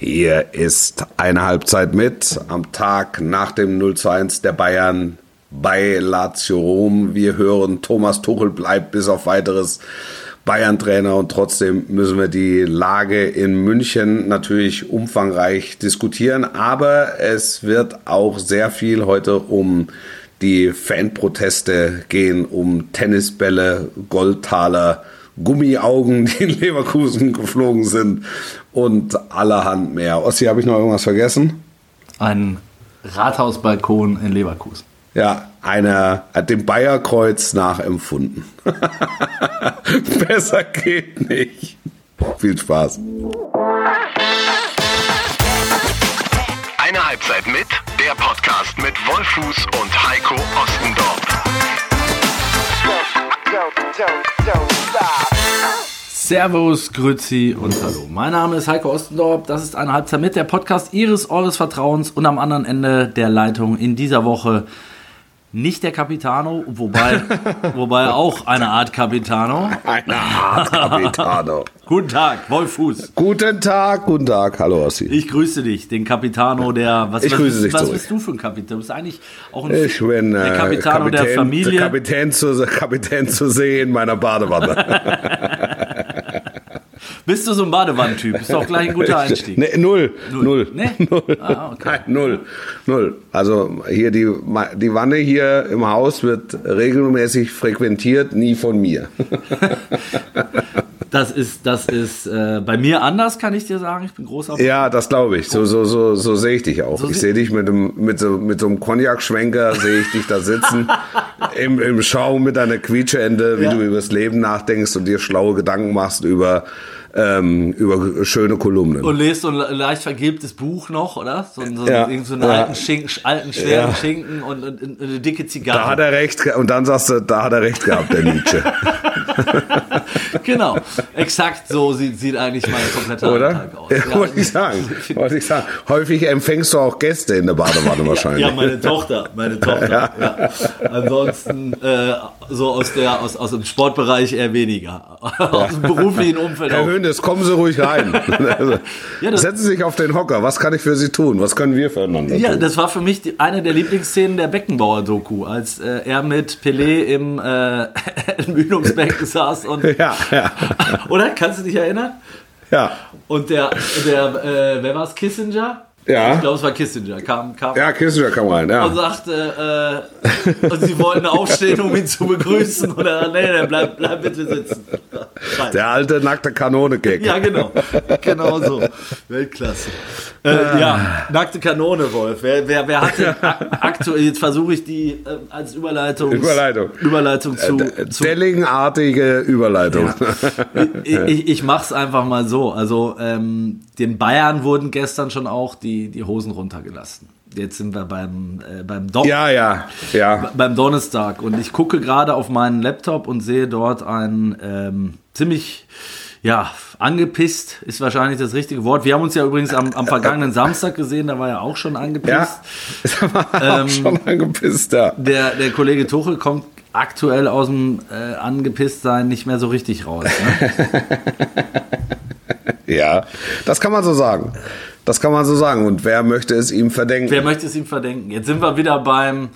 Hier ist eine Halbzeit mit am Tag nach dem 0 zu 1 der Bayern bei Lazio Rom. Wir hören, Thomas Tuchel bleibt bis auf weiteres Bayern-Trainer und trotzdem müssen wir die Lage in München natürlich umfangreich diskutieren. Aber es wird auch sehr viel heute um die Fanproteste gehen, um Tennisbälle, Goldtaler, Gummiaugen, die in Leverkusen geflogen sind und allerhand mehr. Ossi, habe ich noch irgendwas vergessen? Ein Rathausbalkon in Leverkusen. Ja, einer hat dem Bayerkreuz nachempfunden. Besser geht nicht. Viel Spaß. Eine Halbzeit mit, der Podcast mit Wolfuß und Heiko Ostendorf. Servus, Grüzi und Hallo. Mein Name ist Heiko Ostendorf. Das ist eine Halbzeit mit der Podcast Ihres Eures Vertrauens und am anderen Ende der Leitung in dieser Woche nicht der Capitano, wobei, wobei auch eine Art Capitano. Eine Art Capitano. guten Tag, Wolf Fuß. Guten Tag, guten Tag. Hallo, Ossi. Ich grüße dich, den Capitano der. Was, Ich was, grüße dich Was zurück. bist du für ein Kapitän? Du bist eigentlich auch ein Ich bin der äh, Capitano der Familie. Kapitän zu, Kapitän zu sehen in meiner Badewanne. Bist du so ein Badewannentyp? Ist doch gleich ein guter Einstieg. Nee, null. Null. Nee? Null. Ah, okay. Nein, null. Null. Also hier die, die Wanne hier im Haus wird regelmäßig frequentiert, nie von mir. Das ist, das ist äh, bei mir anders, kann ich dir sagen. Ich bin großer Ja, das glaube ich. So, so, so, so sehe ich dich auch. So ich sehe dich mit, dem, mit, so, mit so einem Cognac-Schwenker, sehe ich dich da sitzen, im, im Schaum mit deiner Quietscheende, wie Ja. du über das Leben nachdenkst und dir schlaue Gedanken machst über, ähm, über schöne Kolumnen. Und lest so ein leicht vergilbtes Buch noch, oder? So, so, Ja. so einen Ja. alten, Schinken, alten schweren Ja. Schinken und, und, und eine dicke da Zigarre. hat er recht, und dann sagst du, da hat er recht gehabt, der Nietzsche. genau. Exakt so sieht, sieht eigentlich mein kompletter Oder? Alltag aus. Ja, wollte ich sagen. Wollte ich sagen. Häufig empfängst du auch Gäste in der Badewanne wahrscheinlich. Ja, meine Tochter, meine Tochter. Ja. Ansonsten äh, so aus der aus, aus dem Sportbereich eher weniger. aus dem beruflichen Umfeld Herr auch. Höhnes, kommen Sie ruhig rein. Also, Ja, Setzen Sie sich auf den Hocker. Was kann ich für Sie tun? Was können wir füreinander Ja, tun? das war für mich die, eine der Lieblingsszenen der Beckenbauer-Doku, als äh, er mit Pelé im äh, Entmüdungsbecken saß und ja, ja, oder kannst du dich erinnern? ja. Und der, der äh, wer war es, Kissinger? Ja. Ich glaube, es war Kissinger. Kam, kam Ja, Kissinger kam rein, und ja. sagte, äh, und sie wollten aufstehen, um ihn zu begrüßen. Oder nee, nee, bleib, bleib bitte sitzen. Nein. Der alte nackte Kanone-Gag. Ja, genau. Genau so. Weltklasse. Äh, ja, nackte Kanone, Wolf. Wer, wer, wer hat denn aktuell, jetzt versuche ich die äh, als Überleitung, Überleitung. Überleitung zu, Äh, zu Delling-artige Überleitung. ich, ich, ich mach's einfach mal so. Also ähm, den Bayern wurden gestern schon auch die, die Hosen runtergelassen. Jetzt sind wir beim, äh, beim, Don Ja, ja, ja. beim Donnerstag und ich gucke gerade auf meinen Laptop und sehe dort ein ähm, ziemlich ja, angepisst ist wahrscheinlich das richtige Wort. Wir haben uns ja übrigens am, am vergangenen Samstag gesehen, da war er auch schon angepisst. Ja, das war auch schon angepisst, ja. Der, der Kollege Tuchel kommt aktuell aus dem äh, Angepisstsein nicht mehr so richtig raus. Ne? Ja, das kann man so sagen. Das kann man so sagen. Und wer möchte es ihm verdenken? Wer möchte es ihm verdenken? Jetzt sind wir wieder beim,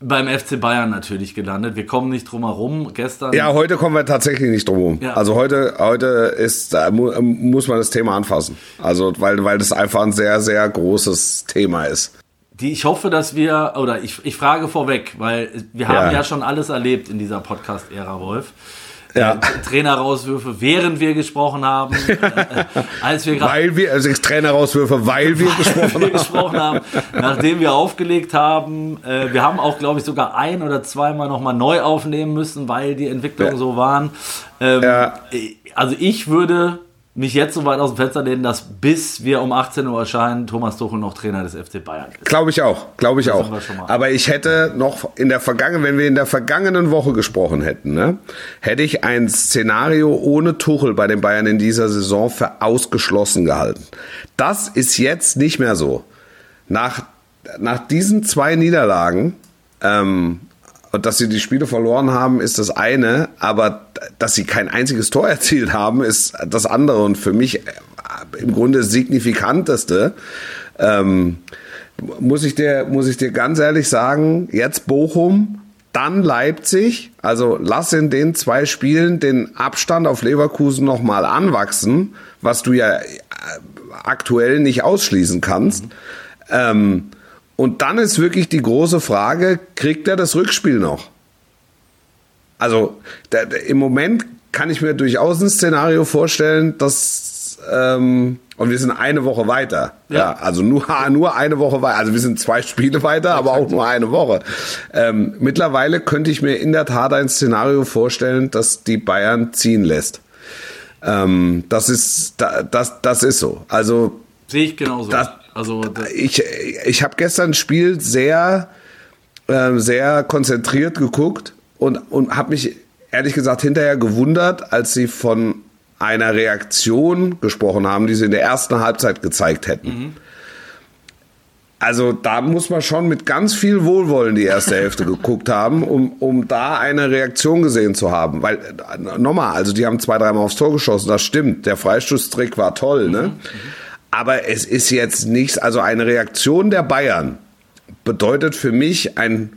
beim FC Bayern natürlich gelandet. Wir kommen nicht drum herum. Gestern. Ja, heute kommen wir tatsächlich nicht drum herum. Ja. Also heute, heute ist, da muss man das Thema anfassen. Also, weil, weil das einfach ein sehr, sehr großes Thema ist. Die, ich hoffe, dass wir, oder ich, ich frage vorweg, weil wir haben Ja. ja, schon alles erlebt in dieser Podcast-Ära, Wolf. Ja. Äh, Trainerauswürfe, während wir gesprochen haben, äh, als wir gerade Weil wir, also Trainerauswürfe, weil wir gesprochen wir haben. gesprochen haben, nachdem wir aufgelegt haben. Äh, wir haben auch, glaube ich, sogar ein oder zweimal nochmal neu aufnehmen müssen, weil die Entwicklungen Ja. so waren. Ähm, Ja. äh, Also ich würde mich jetzt so weit aus dem Fenster lehnen, dass bis wir um 18 Uhr erscheinen, Thomas Tuchel noch Trainer des FC Bayern ist. Glaube ich auch, glaube ich Das auch. Aber ich hätte noch in der vergangenen, wenn wir in der vergangenen Woche gesprochen hätten, ne, hätte ich ein Szenario ohne Tuchel bei den Bayern in dieser Saison für ausgeschlossen gehalten. Das ist jetzt nicht mehr so. Nach, nach diesen zwei Niederlagen, ähm, und dass sie die Spiele verloren haben, ist das eine, aber dass sie kein einziges Tor erzielt haben, ist das andere. Und für mich im Grunde signifikanteste. Ähm, muss ich dir, muss ich dir ganz ehrlich sagen, jetzt Bochum, dann Leipzig. Also lass in den zwei Spielen den Abstand auf Leverkusen nochmal anwachsen, was du ja äh, aktuell nicht ausschließen kannst. Mhm. Ähm, und dann ist wirklich die große Frage, kriegt er das Rückspiel noch? Also da, im Moment kann ich mir durchaus ein Szenario vorstellen, dass ähm, und wir sind eine Woche weiter. Ja, ja also nur, nur eine Woche weiter. Also wir sind zwei Spiele weiter, aber auch nur eine Woche. Ähm, mittlerweile könnte ich mir in der Tat ein Szenario vorstellen, dass die Bayern ziehen lässt. Ähm, das ist, das, das ist so. Also sehe ich genauso. Das, also das ich, ich habe gestern ein Spiel sehr, äh, sehr konzentriert geguckt und, und habe mich ehrlich gesagt hinterher gewundert, als sie von einer Reaktion gesprochen haben, die sie in der ersten Halbzeit gezeigt hätten. Mhm. Also da muss man schon mit ganz viel Wohlwollen die erste Hälfte geguckt haben, um, um da eine Reaktion gesehen zu haben. Weil, äh, nochmal, also die haben zwei, dreimal aufs Tor geschossen, das stimmt. Der Freistoßtrick war toll, ne? Mhm. Aber es ist jetzt nichts, also eine Reaktion der Bayern bedeutet für mich ein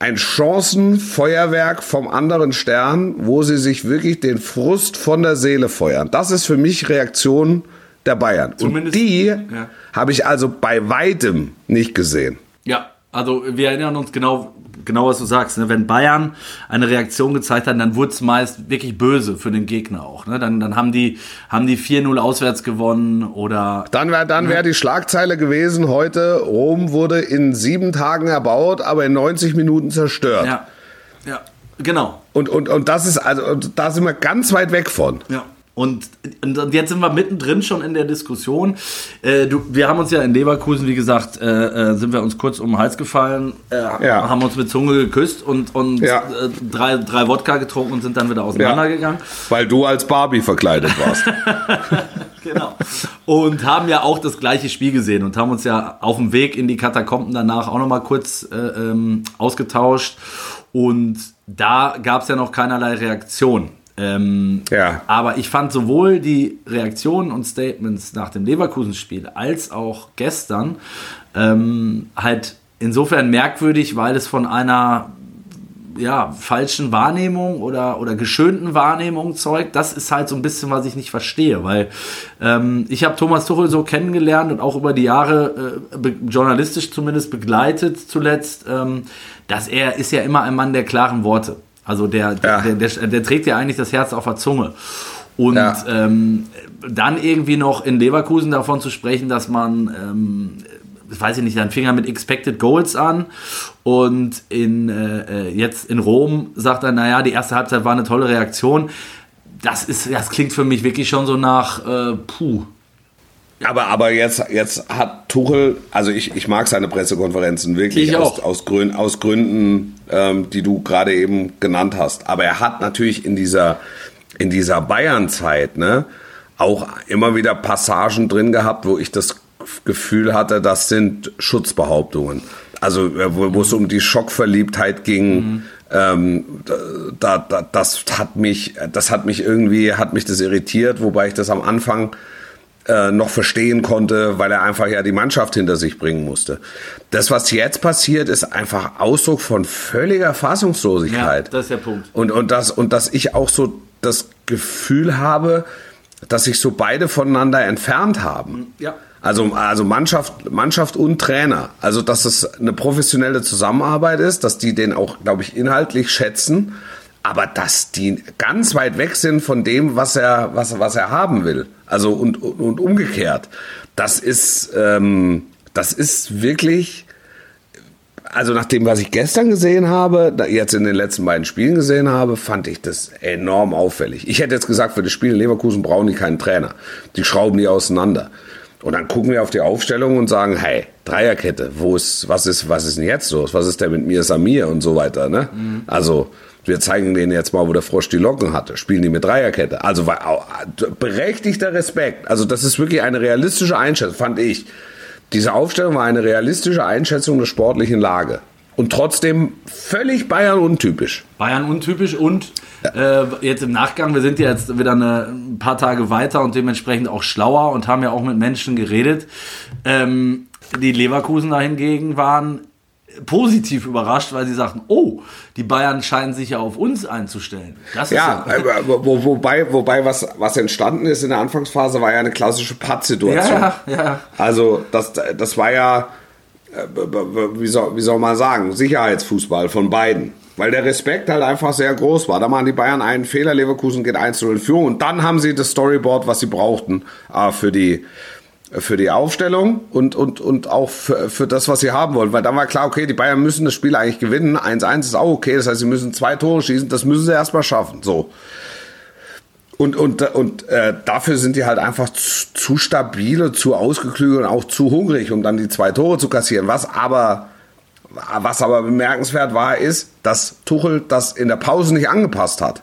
ein Chancenfeuerwerk vom anderen Stern, wo sie sich wirklich den Frust von der Seele feuern. Das ist für mich Reaktion der Bayern. Zumindest, Und die ja. habe ich also bei weitem nicht gesehen. Ja, also wir erinnern uns genau, genau was du sagst. Ne? Wenn Bayern eine Reaktion gezeigt hat, dann wurde es meist wirklich böse für den Gegner auch. Ne? Dann, dann haben die, haben die 4-0 auswärts gewonnen oder. Dann wäre dann wär die Schlagzeile gewesen heute, Rom wurde in sieben Tagen erbaut, aber in 90 Minuten zerstört. Ja, ja genau. Und, und, und das ist, also da sind wir ganz weit weg von. Ja. Und, und jetzt sind wir mittendrin schon in der Diskussion. Äh, du, wir haben uns ja in Leverkusen, wie gesagt, äh, äh sind wir uns kurz um den Hals gefallen, äh, ja. haben uns mit Zunge geküsst und, und ja. Äh, drei, drei Wodka getrunken und sind dann wieder auseinandergegangen. Ja. Weil du als Barbie verkleidet warst. genau. Und haben ja auch das gleiche Spiel gesehen und haben uns ja auf dem Weg in die Katakomben danach auch nochmal kurz äh, ähm, ausgetauscht. Und da gab es ja noch keinerlei Reaktion. Ähm, ja. Aber ich fand sowohl die Reaktionen und Statements nach dem Leverkusen-Spiel als auch gestern ähm, halt insofern merkwürdig, weil es von einer ja, falschen Wahrnehmung oder, oder geschönten Wahrnehmung zeugt. Das ist halt so ein bisschen, was ich nicht verstehe, weil ähm, ich habe Thomas Tuchel so kennengelernt und auch über die Jahre äh, journalistisch zumindest begleitet zuletzt, ähm, dass er ist ja immer ein Mann der klaren Worte. Also der, ja. der, der, der, trägt ja eigentlich das Herz auf der Zunge. Und ja. ähm, dann irgendwie noch in Leverkusen davon zu sprechen, dass man, ähm, weiß ich nicht, dann fing er mit Expected Goals an und in, äh, jetzt in Rom sagt er, naja, die erste Halbzeit war eine tolle Reaktion. Das, ist, das klingt für mich wirklich schon so nach, äh, puh, aber, aber jetzt, jetzt hat Tuchel, also ich, ich mag seine Pressekonferenzen wirklich aus, aus, Grün, aus Gründen, ähm, die du gerade eben genannt hast. Aber er hat natürlich in dieser, in dieser Bayern-Zeit ne, auch immer wieder Passagen drin gehabt, wo ich das Gefühl hatte, das sind Schutzbehauptungen. Also äh, wo, wo es um die Schockverliebtheit ging. Mhm. Ähm, da, da, das hat mich, das hat mich irgendwie, hat mich das irritiert, wobei ich das am Anfang äh, noch verstehen konnte, weil er einfach ja die Mannschaft hinter sich bringen musste. Das, was jetzt passiert, ist einfach Ausdruck von völliger Fassungslosigkeit. Ja, das ist der Punkt. Und, und, das, und dass ich auch so das Gefühl habe, dass sich so beide voneinander entfernt haben. Ja. Also, also Mannschaft, Mannschaft und Trainer. Also, dass es eine professionelle Zusammenarbeit ist, dass die den auch, glaube ich, inhaltlich schätzen, aber dass die ganz weit weg sind von dem, was er, was, was er haben will. Also und, und, und umgekehrt. Das ist, ähm, das ist wirklich, also nach dem, was ich gestern gesehen habe, jetzt in den letzten beiden Spielen gesehen habe, fand ich das enorm auffällig. Ich hätte jetzt gesagt, für das Spiel in Leverkusen brauchen die keinen Trainer. Die schrauben die auseinander. Und dann gucken wir auf die Aufstellung und sagen, hey, Dreierkette, wo ist, was ist, was ist denn jetzt los? Was ist denn mit mir, Samir und so weiter, ne? Mhm. Also, wir zeigen denen jetzt mal, wo der Frosch die Locken hatte. Spielen die mit Dreierkette. Also berechtigter Respekt. Also das ist wirklich eine realistische Einschätzung, fand ich. Diese Aufstellung war eine realistische Einschätzung der sportlichen Lage. und trotzdem völlig Bayern untypisch. Bayern untypisch und äh, jetzt im Nachgang, wir sind ja jetzt wieder eine, ein paar Tage weiter und dementsprechend auch schlauer und haben ja auch mit Menschen geredet. Ähm, die Leverkusen hingegen waren positiv überrascht, weil sie sagten, oh, die Bayern scheinen sich ja auf uns einzustellen. Das ja, ja äh, wo, wobei, wobei was, was entstanden ist in der Anfangsphase, war ja eine klassische Pattsituation. Ja, ja. Also das, das war ja, äh, wie soll, wie soll man sagen, Sicherheitsfußball von beiden. Weil der Respekt halt einfach sehr groß war. Da machen die Bayern einen Fehler, Leverkusen geht 1 in Führung und dann haben sie das Storyboard, was sie brauchten, äh, für die für die Aufstellung und, und, und auch für, für das, was sie haben wollen. Weil dann war klar, okay, die Bayern müssen das Spiel eigentlich gewinnen. 1-1 ist auch okay. Das heißt, sie müssen zwei Tore schießen. Das müssen sie erstmal schaffen. So. Und, und, und äh, dafür sind die halt einfach zu, zu stabil, zu ausgeklügelt und auch zu hungrig, um dann die zwei Tore zu kassieren. Was aber, was aber bemerkenswert war, ist, dass Tuchel das in der Pause nicht angepasst hat.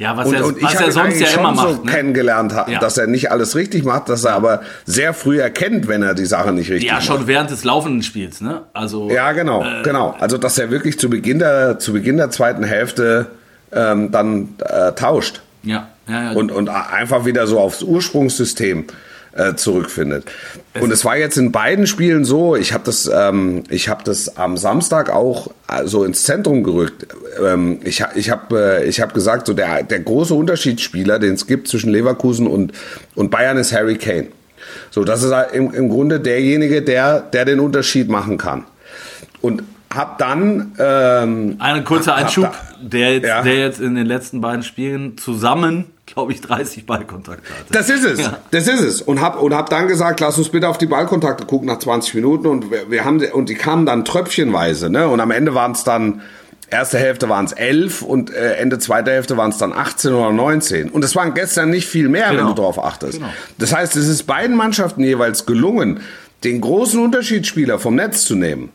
Ja, was, und, er, und was er sonst ja immer macht. So ne? kennengelernt hat, ja. dass er nicht alles richtig macht, dass er aber sehr früh erkennt, wenn er die Sache nicht richtig ja, macht. Ja, schon während des laufenden Spiels, ne? Also. Ja, genau, äh, genau. Also, dass er wirklich zu Beginn der, zu Beginn der zweiten Hälfte ähm, dann äh, tauscht. Ja, ja, ja. Und, und einfach wieder so aufs Ursprungssystem äh, zurückfindet. Und es war jetzt in beiden Spielen so, ich habe das, ähm, ich hab das am Samstag auch äh, so ins Zentrum gerückt. Ähm, ich ich habe äh, ich hab gesagt, so der, der große Unterschiedsspieler, den es gibt zwischen Leverkusen und, und Bayern, ist Harry Kane. So, das ist im, im Grunde derjenige, der, der den Unterschied machen kann. Und hab dann ähm, eine kurze Einschub, da, der, jetzt, ja. der jetzt in den letzten beiden Spielen zusammen glaube ich, 30 Ballkontakte hatte. Das ist es, ja. das ist es. Und hab, und hab dann gesagt, lass uns bitte auf die Ballkontakte gucken nach 20 Minuten. Und wir, wir haben, und die kamen dann tröpfchenweise, ne? Und am Ende waren es dann, erste Hälfte waren es 11 und äh, Ende zweiter Hälfte waren es dann 18 oder 19. Und es waren gestern nicht viel mehr, genau. wenn du darauf achtest. Genau. Das heißt, es ist beiden Mannschaften jeweils gelungen, den großen Unterschiedsspieler vom Netz zu nehmen.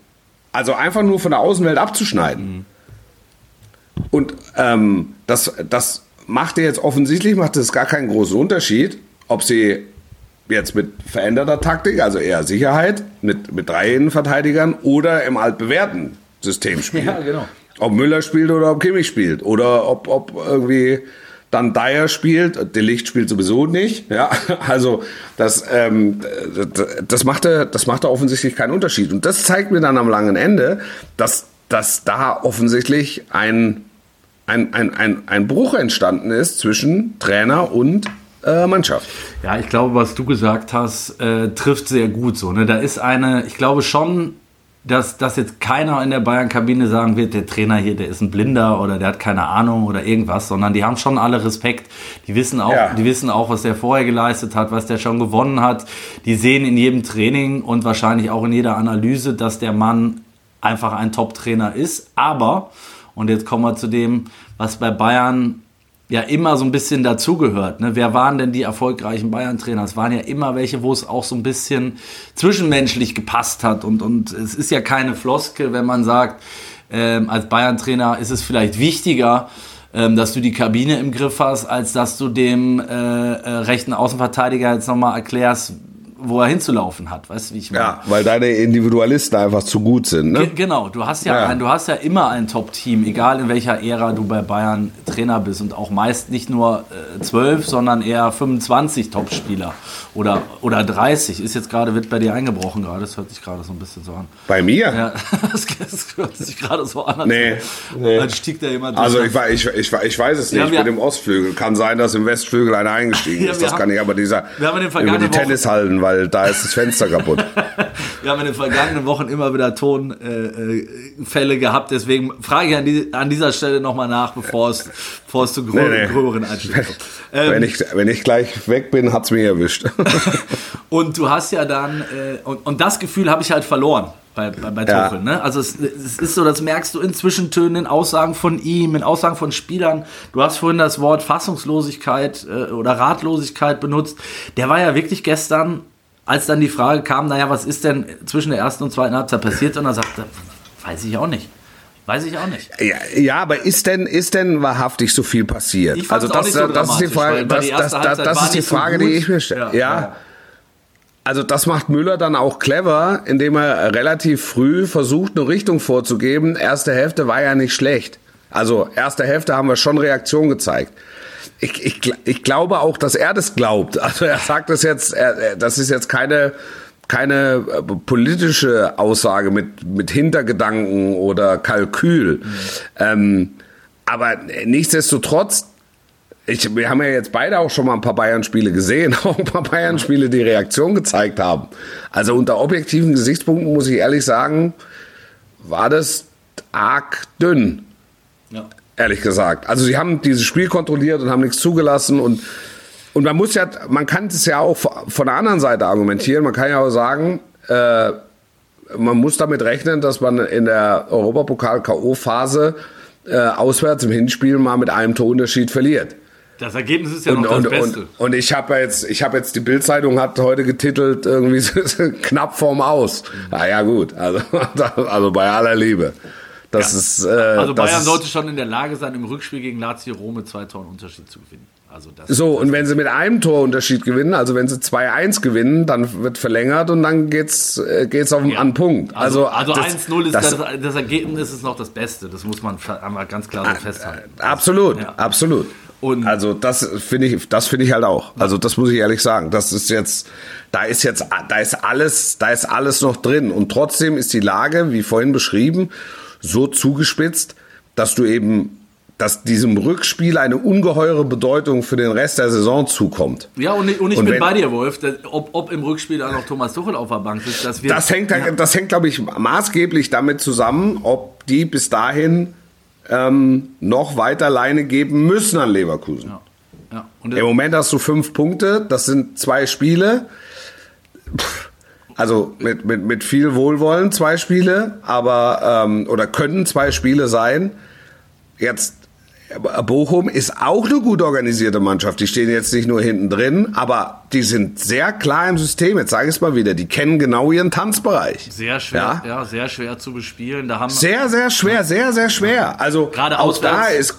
Also einfach nur von der Außenwelt abzuschneiden. Mhm. Und ähm, das, das macht jetzt offensichtlich, macht es gar keinen großen Unterschied, ob sie jetzt mit veränderter Taktik, also eher Sicherheit, mit, mit drei Innenverteidigern oder im altbewährten System spielen. Ja, genau. Ob Müller spielt oder ob Kimmich spielt oder ob, ob irgendwie dann Dyer spielt, Delicht spielt sowieso nicht. Ja, also das, ähm, das, machte, das machte offensichtlich keinen Unterschied. Und das zeigt mir dann am langen Ende, dass, dass da offensichtlich ein ein, ein, ein, ein Bruch entstanden ist zwischen Trainer und äh, Mannschaft. Ja, ich glaube, was du gesagt hast, äh, trifft sehr gut so. Ne? Da ist eine, ich glaube schon, dass, dass jetzt keiner in der Bayern-Kabine sagen wird, der Trainer hier, der ist ein Blinder oder der hat keine Ahnung oder irgendwas, sondern die haben schon alle Respekt. Die wissen auch, ja. die wissen auch, was der vorher geleistet hat, was der schon gewonnen hat. Die sehen in jedem Training und wahrscheinlich auch in jeder Analyse, dass der Mann einfach ein Top-Trainer ist. Aber und jetzt kommen wir zu dem, was bei Bayern ja immer so ein bisschen dazugehört. Ne? Wer waren denn die erfolgreichen Bayern-Trainer? Es waren ja immer welche, wo es auch so ein bisschen zwischenmenschlich gepasst hat. Und, und es ist ja keine Floskel, wenn man sagt, ähm, als Bayern-Trainer ist es vielleicht wichtiger, ähm, dass du die Kabine im Griff hast, als dass du dem äh, äh, rechten Außenverteidiger jetzt nochmal erklärst, wo er hinzulaufen hat. Weißt du, wie ich meine? Ja, weil deine Individualisten einfach zu gut sind. Ne? genau, du hast ja, ja. Ein, du hast ja immer ein Top-Team, egal in welcher Ära du bei Bayern Trainer bist und auch meist nicht nur äh, 12, sondern eher 25 Top-Spieler oder, oder 30. Ist jetzt gerade, wird bei dir eingebrochen gerade, das hört sich gerade so ein bisschen so an. Bei mir? Ja, das, das hört sich gerade so an. Nee. nee. Dann stieg da jemand Also ich, ich, ich, ich weiß es nicht, ja, bin im Ostflügel. Kann sein, dass im Westflügel einer eingestiegen ist, das haben, kann ich, aber dieser wir haben in den über die Tennishallen, weil da ist das Fenster kaputt. Wir haben in den vergangenen Wochen immer wieder Tonfälle äh, gehabt, deswegen frage ich an, die, an dieser Stelle nochmal nach, bevor es, bevor es zu grö nee, nee. gröberen Einstieg kommt. Ähm, wenn, ich, wenn ich gleich weg bin, hat es mich erwischt. und du hast ja dann, äh, und, und das Gefühl habe ich halt verloren bei, bei, bei ja. Tuchel. Ne? Also es, es, ist so, das merkst du in Zwischentönen, in Aussagen von ihm, in Aussagen von Spielern. Du hast vorhin das Wort Fassungslosigkeit äh, oder Ratlosigkeit benutzt. Der war ja wirklich gestern als dann die Frage kam, naja, was ist denn zwischen der ersten und zweiten Halbzeit passiert? Und er sagte, weiß ich auch nicht. Weiß ich auch nicht. Ja, ja, aber ist denn, ist denn wahrhaftig so viel passiert? Ich also das, so das ist die Frage, das, das, das, das ist die Frage, so die ich mir stelle. Ja, ja. also das macht Müller dann auch clever, indem er relativ früh versucht, eine Richtung vorzugeben. Erste Hälfte war ja nicht schlecht. Also erste Hälfte haben wir schon Reaktion gezeigt. Ich, ich, ich glaube auch, dass er das glaubt. Also er sagt das jetzt, er, das ist jetzt keine keine äh, politische Aussage mit, mit Hintergedanken oder Kalkül. Mhm. Ähm, aber nichtsdestotrotz, ich, wir haben ja jetzt beide auch schon mal ein paar Bayern-Spiele gesehen, auch ein paar Bayern-Spiele, die Reaktion gezeigt haben. Also unter objektiven Gesichtspunkten muss ich ehrlich sagen, war das arg dünn. Ehrlich gesagt. Also sie haben dieses Spiel kontrolliert und haben nichts zugelassen und und man muss ja, man kann es ja auch von der anderen Seite argumentieren. Man kann ja auch sagen, äh, man muss damit rechnen, dass man in der Europapokal-K.O.-Phase äh, auswärts im Hinspiel mal mit einem Torunterschied verliert. Das Ergebnis ist ja und, noch das und, Beste. Und, und ich habe jetzt, ich habe jetzt die Bildzeitung hat heute getitelt irgendwie knapp vorm Aus. Na ja gut, also also bei aller Liebe. Das ja. ist, äh, also Bayern ist, sollte schon in der Lage sein, im Rückspiel gegen Lazio Rom mit zwei Toren Unterschied zu gewinnen. Also das, so, und wenn sie mit einem Torunterschied gewinnen, also wenn sie 2-1 gewinnen, dann wird verlängert und dann geht's, äh, geht's auf ja. an Punkt. Also, also, also 1-0 ist das, das, das, Ergebnis ist noch das Beste. Das muss man einmal ganz klar so äh, festhalten. Äh, absolut, ja. absolut. Und also das finde ich, das finde ich halt auch. Also das muss ich ehrlich sagen. Das ist jetzt, da ist jetzt, da ist alles, da ist alles noch drin. Und trotzdem ist die Lage, wie vorhin beschrieben, so zugespitzt, dass du eben dass diesem Rückspiel eine ungeheure Bedeutung für den Rest der Saison zukommt. Ja, und ich, und ich und bin wenn, bei dir, Wolf, ob, ob im Rückspiel dann noch Thomas Tuchel auf der Bank sitzt. Dass wir, das hängt, ja. das hängt, glaube ich, maßgeblich damit zusammen, ob die bis dahin ähm, noch weiter Leine geben müssen an Leverkusen. Ja. Ja. Im Moment hast du fünf Punkte, das sind zwei Spiele. Also mit, mit, mit viel Wohlwollen zwei Spiele, aber ähm, oder können zwei Spiele sein. Jetzt Bochum ist auch eine gut organisierte Mannschaft. Die stehen jetzt nicht nur hinten drin, aber die sind sehr klar im System. Jetzt sage ich es mal wieder. Die kennen genau ihren Tanzbereich. Sehr schwer, ja, ja sehr schwer zu bespielen. Da haben sehr, sehr schwer, sehr, sehr schwer. Also Gerade auch da ist,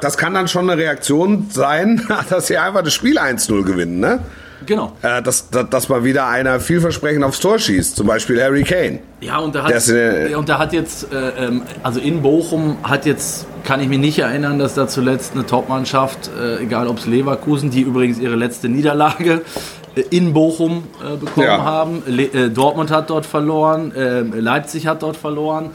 das kann dann schon eine Reaktion sein, dass sie einfach das Spiel 1-0 gewinnen, ne? Genau. Äh, dass, dass, dass mal wieder einer vielversprechend aufs Tor schießt, zum Beispiel Harry Kane. Ja, und der hat, äh, und der hat jetzt, äh, ähm, also in Bochum hat jetzt, kann ich mich nicht erinnern, dass da zuletzt eine Topmannschaft, äh, egal ob es Leverkusen, die übrigens ihre letzte Niederlage in Bochum äh, bekommen ja. haben. Le äh, Dortmund hat dort verloren, äh, Leipzig hat dort verloren.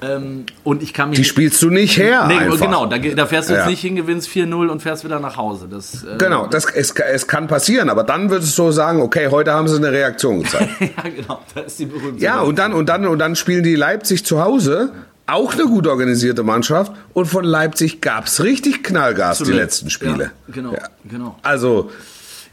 Ähm, und ich kann mich Die spielst du nicht her. Nee, einfach. genau, da, da, fährst du jetzt nicht hin, gewinnst 4-0 und fährst wieder nach Hause. Das, äh, genau, das, es, es kann passieren, aber dann würdest du sagen, okay, heute haben sie eine Reaktion gezeigt. ja, genau, das ist die berühmte. Ja, und dann, und, dann, und dann spielen die Leipzig zu Hause auch eine gut organisierte Mannschaft und von Leipzig gab es richtig Knallgas Absolut. die letzten Spiele. Ja, genau, ja. genau. Also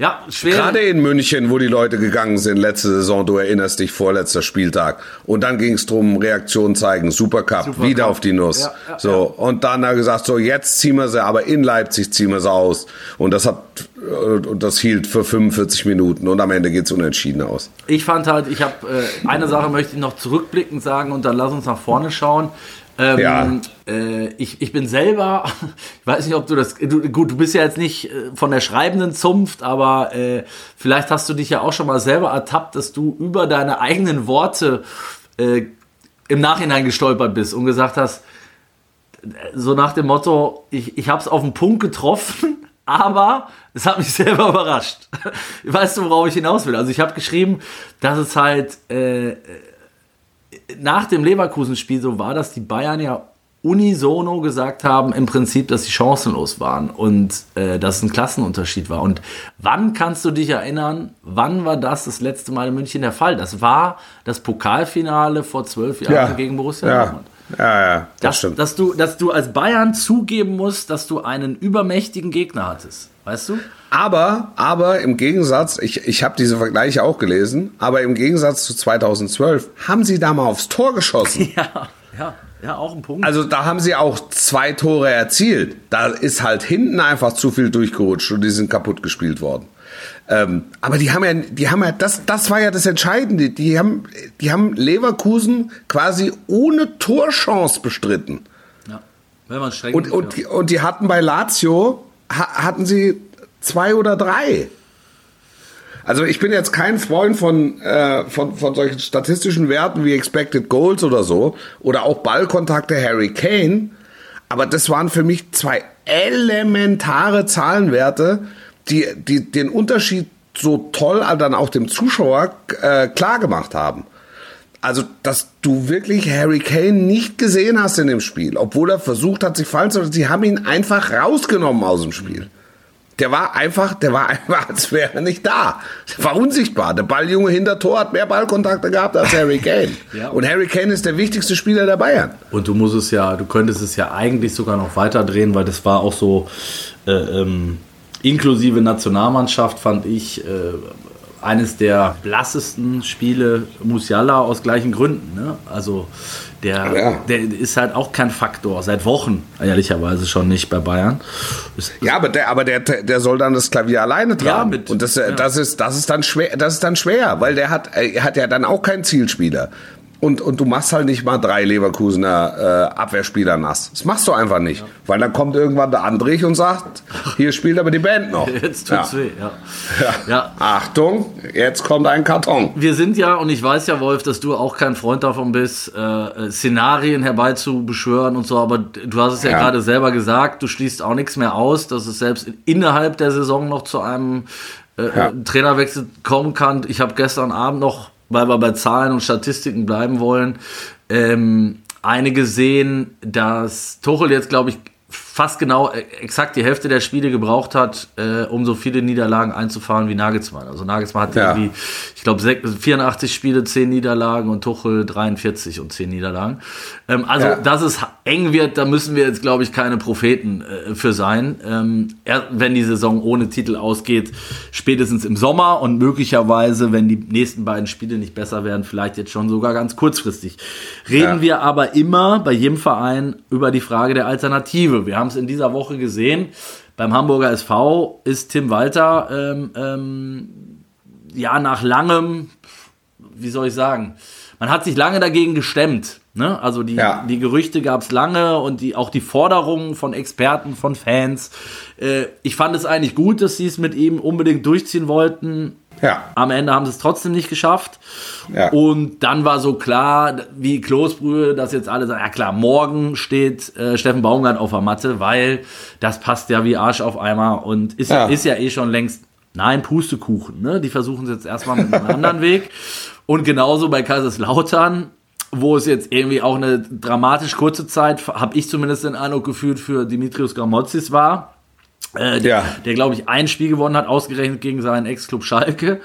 ja, schwer. Gerade in München, wo die Leute gegangen sind letzte Saison, du erinnerst dich, vorletzter Spieltag. Und dann ging es darum, Reaktion zeigen, Supercup, Super wieder auf die Nuss. Ja, ja, so, und dann hat er gesagt, so jetzt ziehen wir sie, aber in Leipzig ziehen wir sie aus. Und das hat und das hielt für 45 Minuten und am Ende geht es unentschieden aus. Ich fand halt, ich habe äh, eine Sache möchte ich noch zurückblickend sagen und dann lass uns nach vorne schauen. Ähm, ja. Äh, ich, ich bin selber, ich weiß nicht, ob du das, du, gut, du bist ja jetzt nicht äh, von der schreibenden Zunft, aber äh, vielleicht hast du dich ja auch schon mal selber ertappt, dass du über deine eigenen Worte äh, im Nachhinein gestolpert bist und gesagt hast, so nach dem Motto, ich, ich habe es auf den Punkt getroffen, aber es hat mich selber überrascht. Weißt du, worauf ich hinaus will? Also ich habe geschrieben, dass es halt äh, nach dem Leverkusen-Spiel so war, dass die Bayern ja unisono gesagt haben, im Prinzip, dass sie chancenlos waren und äh, dass es ein Klassenunterschied war. Und wann kannst du dich erinnern, wann war das das letzte Mal in München der Fall? Das war das Pokalfinale vor zwölf Jahren ja. gegen Borussia ja. Dortmund. Ja, ja, das dass, stimmt. Dass du, dass du als Bayern zugeben musst, dass du einen übermächtigen Gegner hattest. Weißt du? Aber, aber im Gegensatz, ich, ich habe diese Vergleiche auch gelesen, aber im Gegensatz zu 2012 haben sie da mal aufs Tor geschossen. Ja, ja. Ja, auch ein Punkt. Also da haben sie auch zwei Tore erzielt. Da ist halt hinten einfach zu viel durchgerutscht und die sind kaputt gespielt worden. Ähm, aber die haben ja, die haben ja, das, das war ja das Entscheidende. Die haben, die haben Leverkusen quasi ohne Torchance bestritten. Ja, wenn man streng und, und, ja. und die hatten bei Lazio, hatten sie zwei oder drei. Also ich bin jetzt kein Freund von, äh, von, von solchen statistischen Werten wie Expected Goals oder so oder auch Ballkontakte Harry Kane, aber das waren für mich zwei elementare Zahlenwerte, die, die den Unterschied so toll dann auch dem Zuschauer äh, klar gemacht haben. Also, dass du wirklich Harry Kane nicht gesehen hast in dem Spiel, obwohl er versucht hat, sich fallen zu lassen. Sie haben ihn einfach rausgenommen aus dem Spiel. Der war einfach, der war einfach, als wäre er nicht da. Der war unsichtbar. Der Balljunge hinter Tor hat mehr Ballkontakte gehabt als Harry Kane. ja. Und Harry Kane ist der wichtigste Spieler der Bayern. Und du musst es ja, du könntest es ja eigentlich sogar noch weiter drehen, weil das war auch so äh, ähm, inklusive Nationalmannschaft fand ich äh, eines der blassesten Spiele Musiala aus gleichen Gründen. Ne? Also der, ja. der ist halt auch kein Faktor, seit Wochen, ehrlicherweise schon nicht bei Bayern. Ja, aber der, aber der, der soll dann das Klavier alleine tragen. Ja, mit, Und das, ja. das, ist, das, ist dann schwer, das ist dann schwer, weil der hat, er hat ja dann auch keinen Zielspieler und, und du machst halt nicht mal drei Leverkusener äh, Abwehrspieler nass. Das machst du einfach nicht. Ja. Weil dann kommt irgendwann der Andrich und sagt, hier spielt aber die Band noch. Jetzt tut's ja. weh, ja. ja. ja. Achtung, jetzt kommt ein Karton. Wir sind ja, und ich weiß ja, Wolf, dass du auch kein Freund davon bist, äh, Szenarien herbeizubeschwören und so, aber du hast es ja, gerade selber gesagt, du schließt auch nichts mehr aus, dass es selbst innerhalb der Saison noch zu einem äh, Trainerwechsel kommen kann. Ich habe gestern Abend noch weil wir bei Zahlen und Statistiken bleiben wollen, ähm, einige sehen, dass Tuchel jetzt, glaube ich, fast genau äh, exakt die Hälfte der Spiele gebraucht hat, äh, um so viele Niederlagen einzufahren wie Nagelsmann. Also Nagelsmann hat ja. irgendwie, ich glaube, 84 Spiele, 10 Niederlagen und Tuchel 43 und 10 Niederlagen. Ähm, also, ja. dass es eng wird, da müssen wir jetzt, glaube ich, keine Propheten äh, für sein. Ähm, wenn die Saison ohne Titel ausgeht, spätestens im Sommer und möglicherweise, wenn die nächsten beiden Spiele nicht besser werden, vielleicht jetzt schon sogar ganz kurzfristig. Reden ja. wir aber immer bei jedem Verein über die Frage der Alternative. Wir haben es in dieser Woche gesehen. Beim Hamburger SV ist Tim Walter ähm, ähm, ja nach langem, wie soll ich sagen, man hat sich lange dagegen gestemmt. Ne? Also die, ja. die Gerüchte gab es lange und die, auch die Forderungen von Experten, von Fans. Äh, ich fand es eigentlich gut, dass sie es mit ihm unbedingt durchziehen wollten. Ja. Am Ende haben sie es trotzdem nicht geschafft. Ja. Und dann war so klar, wie Klosbrühe, dass jetzt alle sagen, ja klar, morgen steht äh, Steffen Baumgart auf der Matte, weil das passt ja wie Arsch auf Eimer und ist ja, ist ja eh schon längst, nein, Pustekuchen. Ne? Die versuchen es jetzt erstmal mit einem anderen Weg. Und genauso bei Kaiserslautern, wo es jetzt irgendwie auch eine dramatisch kurze Zeit, habe ich zumindest den Eindruck gefühlt, für Dimitrios Gramotzis war äh, ja. Der, glaube ich, ein Spiel gewonnen hat, ausgerechnet gegen seinen Ex-Club Schalke.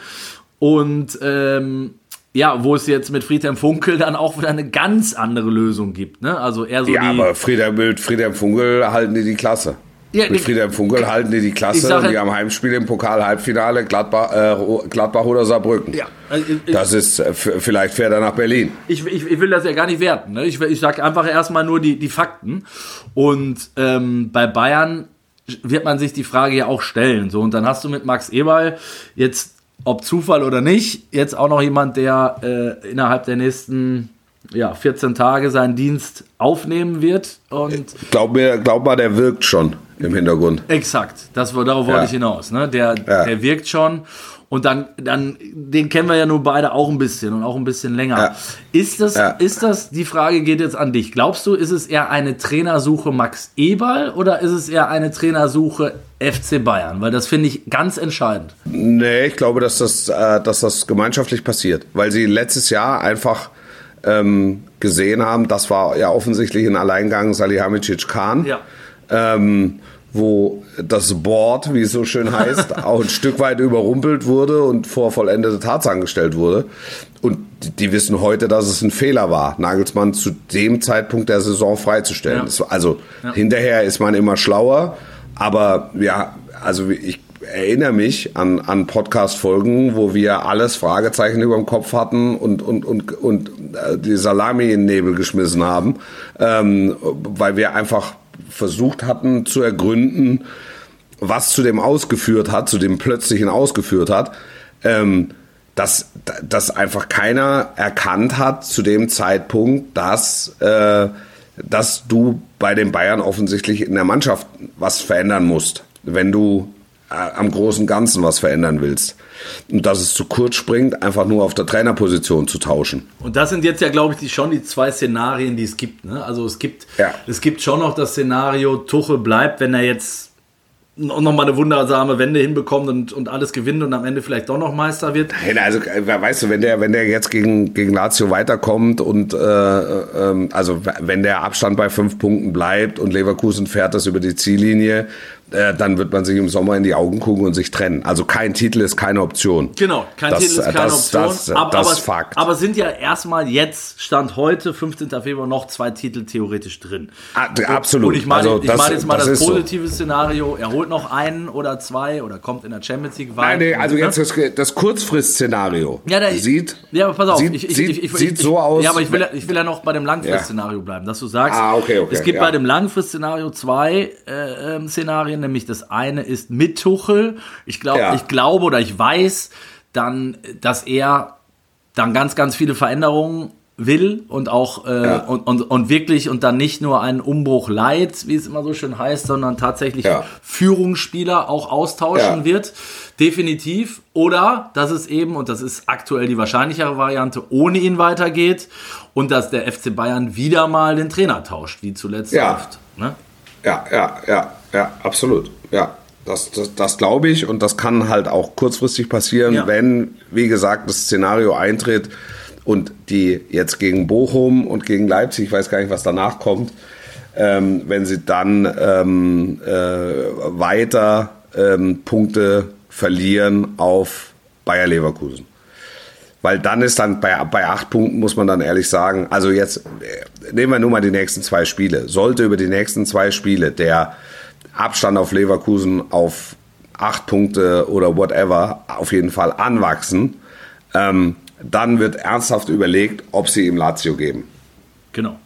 Und ähm, ja, wo es jetzt mit Friedhelm Funkel dann auch wieder eine ganz andere Lösung gibt. Ne? Also eher so ja, aber Friedhelm, mit Friedhelm Funkel halten die die Klasse. Ja, mit Friedhelm Funkel halten die die Klasse und die haben Heimspiel im Pokal-Halbfinale Gladbach, äh, Gladbach oder Saarbrücken. Ja, also ich, das ist, äh, vielleicht fährt er nach Berlin. Ich, ich, ich will das ja gar nicht werten. Ne? Ich, ich sage einfach erstmal nur die, die Fakten. Und ähm, bei Bayern wird man sich die Frage ja auch stellen. So, und dann hast du mit Max Eberl jetzt, ob Zufall oder nicht, jetzt auch noch jemand, der äh, innerhalb der nächsten ja, 14 Tage seinen Dienst aufnehmen wird. Und glaub mir, glaub mal, der wirkt schon im Hintergrund. Exakt, das, darauf wollte ja. ich hinaus. Ne? Der, ja. der wirkt schon. Und dann, dann, den kennen wir ja nur beide auch ein bisschen und auch ein bisschen länger. Ja. Ist, das, ist das, die Frage geht jetzt an dich. Glaubst du, ist es eher eine Trainersuche Max Eberl oder ist es eher eine Trainersuche FC Bayern? Weil das finde ich ganz entscheidend. Nee, ich glaube, dass das, äh, dass das gemeinschaftlich passiert. Weil sie letztes Jahr einfach ähm, gesehen haben, das war ja offensichtlich ein Alleingang Salihamidzic Khan. Ja. Ähm, wo das Board, wie es so schön heißt, auch ein Stück weit überrumpelt wurde und vor vollendete Tatsachen gestellt wurde. Und die wissen heute, dass es ein Fehler war, Nagelsmann zu dem Zeitpunkt der Saison freizustellen. Ja. Also ja. hinterher ist man immer schlauer, aber ja, also ich erinnere mich an, an Podcast-Folgen, wo wir alles Fragezeichen über dem Kopf hatten und, und, und, und äh, die Salami in den Nebel geschmissen haben, ähm, weil wir einfach versucht hatten zu ergründen, was zu dem ausgeführt hat, zu dem plötzlichen ausgeführt hat, ähm, dass, dass einfach keiner erkannt hat zu dem Zeitpunkt, dass, äh, dass du bei den Bayern offensichtlich in der Mannschaft was verändern musst. Wenn du am großen Ganzen was verändern willst. Und dass es zu kurz springt, einfach nur auf der Trainerposition zu tauschen. Und das sind jetzt ja, glaube ich, die, schon die zwei Szenarien, die es gibt. Ne? Also es gibt, ja. es gibt schon noch das Szenario, Tuchel bleibt, wenn er jetzt nochmal eine wundersame Wende hinbekommt und, und alles gewinnt und am Ende vielleicht doch noch Meister wird. Nein, also äh, weißt du, wenn der, wenn der jetzt gegen, gegen Lazio weiterkommt und äh, äh, also wenn der Abstand bei fünf Punkten bleibt und Leverkusen fährt das über die Ziellinie, äh, dann wird man sich im Sommer in die Augen gucken und sich trennen. Also kein Titel ist keine Option. Genau, kein das, Titel ist keine das, Option. Das, aber, das aber, Fakt. Aber sind ja erstmal jetzt, Stand heute, 15. Februar, noch zwei Titel theoretisch drin. Ah, absolut. Und ich meine, also, ich meine jetzt mal das, das positive so. Szenario, er holt noch einen oder zwei oder kommt in der Champions League weiter. Nein, nee, also jetzt das, das Kurzfrist-Szenario ja, der, sieht, ja, aber pass auf, sieht, ich, ich, sieht, sieht so aus. Ja, aber ich will, ich will ja noch bei dem Langfrist-Szenario bleiben, dass du sagst, ah, okay, okay, es gibt ja. bei dem Langfrist-Szenario zwei äh, ähm, Szenarien, nämlich das eine ist mit Tuchel. Ich, glaub, Ja. ich glaube oder ich weiß dann, dass er dann ganz, ganz viele Veränderungen will und auch äh, Ja. und, und, und wirklich und dann nicht nur einen Umbruch leid, wie es immer so schön heißt, sondern tatsächlich Ja. Führungsspieler auch austauschen Ja. wird. Definitiv. Oder dass es eben, und das ist aktuell die wahrscheinlichere Variante, ohne ihn weitergeht und dass der FC Bayern wieder mal den Trainer tauscht, wie zuletzt Ja. oft. Ne? Ja, ja, ja, ja, absolut. Ja, das, das, das glaube ich und das kann halt auch kurzfristig passieren, Ja. wenn, wie gesagt, das Szenario eintritt und die jetzt gegen Bochum und gegen Leipzig, ich weiß gar nicht, was danach kommt, ähm, wenn sie dann ähm, äh, weiter ähm, Punkte verlieren auf Bayer Leverkusen. Weil dann ist dann bei, bei acht Punkten, muss man dann ehrlich sagen, also jetzt äh, nehmen wir nur mal die nächsten zwei Spiele. Sollte über die nächsten zwei Spiele der Abstand auf Leverkusen auf acht Punkte oder whatever auf jeden Fall anwachsen, ähm, dann wird ernsthaft überlegt, ob sie ihm Lazio geben. Genau.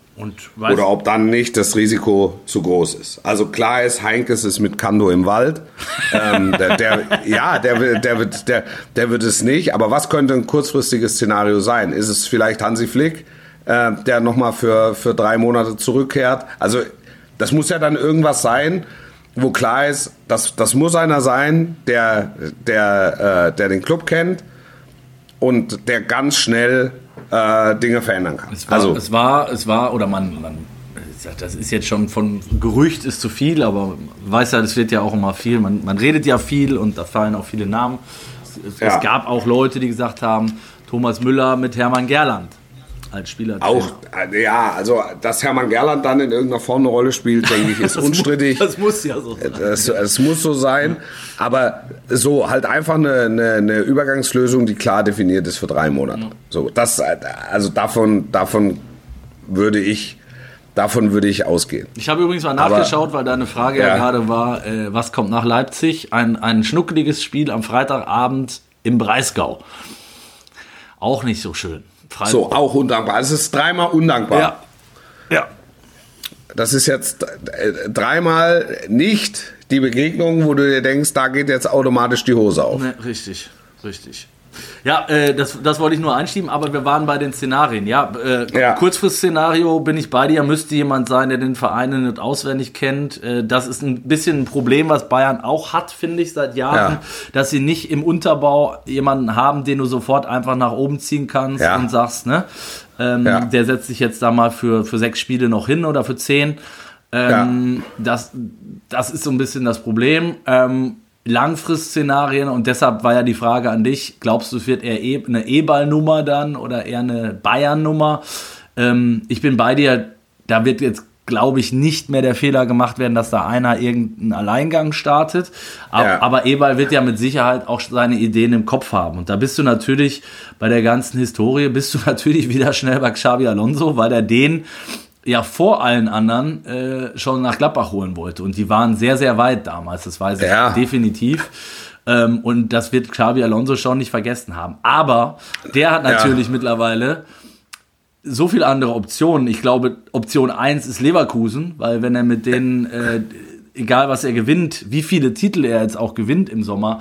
Oder ob dann nicht das Risiko zu groß ist. Also klar ist, Heinkes ist mit Kando im Wald. ähm, der, der, ja, der, wird- der, wird, der, der wird es nicht. Aber was könnte ein kurzfristiges Szenario sein? Ist es vielleicht Hansi Flick, äh, der nochmal für, für drei Monate zurückkehrt? Also das muss ja dann irgendwas sein, wo klar ist, das, das muss einer sein, der, der, äh, der den Club kennt und der ganz schnell äh, Dinge verändern kann. Es war, also es war, es war, oder man, man, das ist jetzt schon von Gerücht ist zu viel, aber weiß ja, das wird ja auch immer viel. Man, man redet ja viel und da fallen auch viele Namen. Es, es Ja. gab auch Leute, die gesagt haben, Thomas Müller mit Hermann Gerland als Spieler. Auch, äh, ja, also, dass Hermann Gerland dann in irgendeiner Form eine Rolle spielt, denke ich, ist unstrittig. Das muss ja so sein. Es, es muss so sein, aber so halt einfach eine, eine, eine Übergangslösung, die klar definiert ist für drei Monate. So, das, äh, also davon, davon würde ich, davon würde ich ausgehen. Ich habe übrigens mal Aber- nachgeschaut, weil deine Frage ja, Ja. gerade war, äh, was kommt nach Leipzig? Ein, ein schnuckeliges Spiel am Freitagabend im Breisgau. Auch nicht so schön. So, auch undankbar. Es ist dreimal undankbar. Ja. Ja. Das ist jetzt äh, dreimal nicht die Begegnung, wo du dir denkst, da geht jetzt automatisch die Hose auf. Ne, richtig, richtig. Ja, äh, das, das wollte ich nur einschieben, aber wir waren bei den Szenarien. Ja, äh, Ja. Kurzfrist-Szenario bin ich bei dir, müsste jemand sein, der den Verein nicht auswendig kennt. Äh, das ist ein bisschen ein Problem, was Bayern auch hat, finde ich, seit Jahren, Ja. dass sie nicht im Unterbau jemanden haben, den du sofort einfach nach oben ziehen kannst Ja. und sagst, ne, ähm, der setzt sich jetzt da mal für, für sechs Spiele noch hin oder für zehn. Ähm, das, das ist so ein bisschen das Problem. Ähm, Langfristszenarien und deshalb war ja die Frage an dich, glaubst du, es wird eher E- eine E-Ball-Nummer dann oder eher eine Bayern-Nummer? Ähm, ich bin bei dir, da wird jetzt, glaube ich, nicht mehr der Fehler gemacht werden, dass da einer irgendeinen Alleingang startet. Aber, Ja. aber Eberl wird ja mit Sicherheit auch seine Ideen im Kopf haben. Und da bist du natürlich bei der ganzen Historie, bist du natürlich wieder schnell bei Xabi Alonso, weil er den ja vor allen anderen äh, schon nach Gladbach holen wollte. Und die waren sehr, sehr weit damals, das weiß ich Ja. definitiv. Ähm, und das wird Xabi Alonso schon nicht vergessen haben. Aber der hat Ja. natürlich mittlerweile so viele andere Optionen. Ich glaube, Option 1 ist Leverkusen, weil wenn er mit denen, äh, egal was er gewinnt, wie viele Titel er jetzt auch gewinnt im Sommer,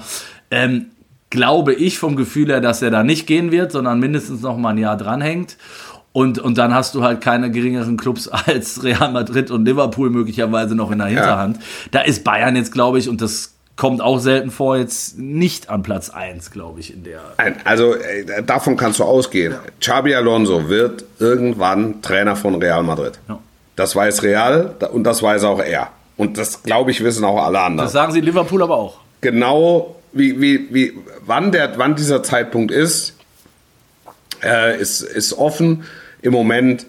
ähm, glaube ich vom Gefühl her, dass er da nicht gehen wird, sondern mindestens noch mal ein Jahr dranhängt. Und, und dann hast du halt keine geringeren Clubs als Real Madrid und Liverpool möglicherweise noch in der Hinterhand. Da ist Bayern jetzt, glaube ich, und das kommt auch selten vor, jetzt nicht an Platz 1, glaube ich, in der. Nein, also äh, davon kannst du ausgehen. Xabi Alonso wird irgendwann Trainer von Real Madrid. Ja. Das weiß Real und das weiß auch er. Und das, glaube ich, wissen auch alle anderen. Das sagen sie in Liverpool aber auch. genau wie, wie, wie wann, der, wann dieser Zeitpunkt ist, äh, ist, ist offen. Im Moment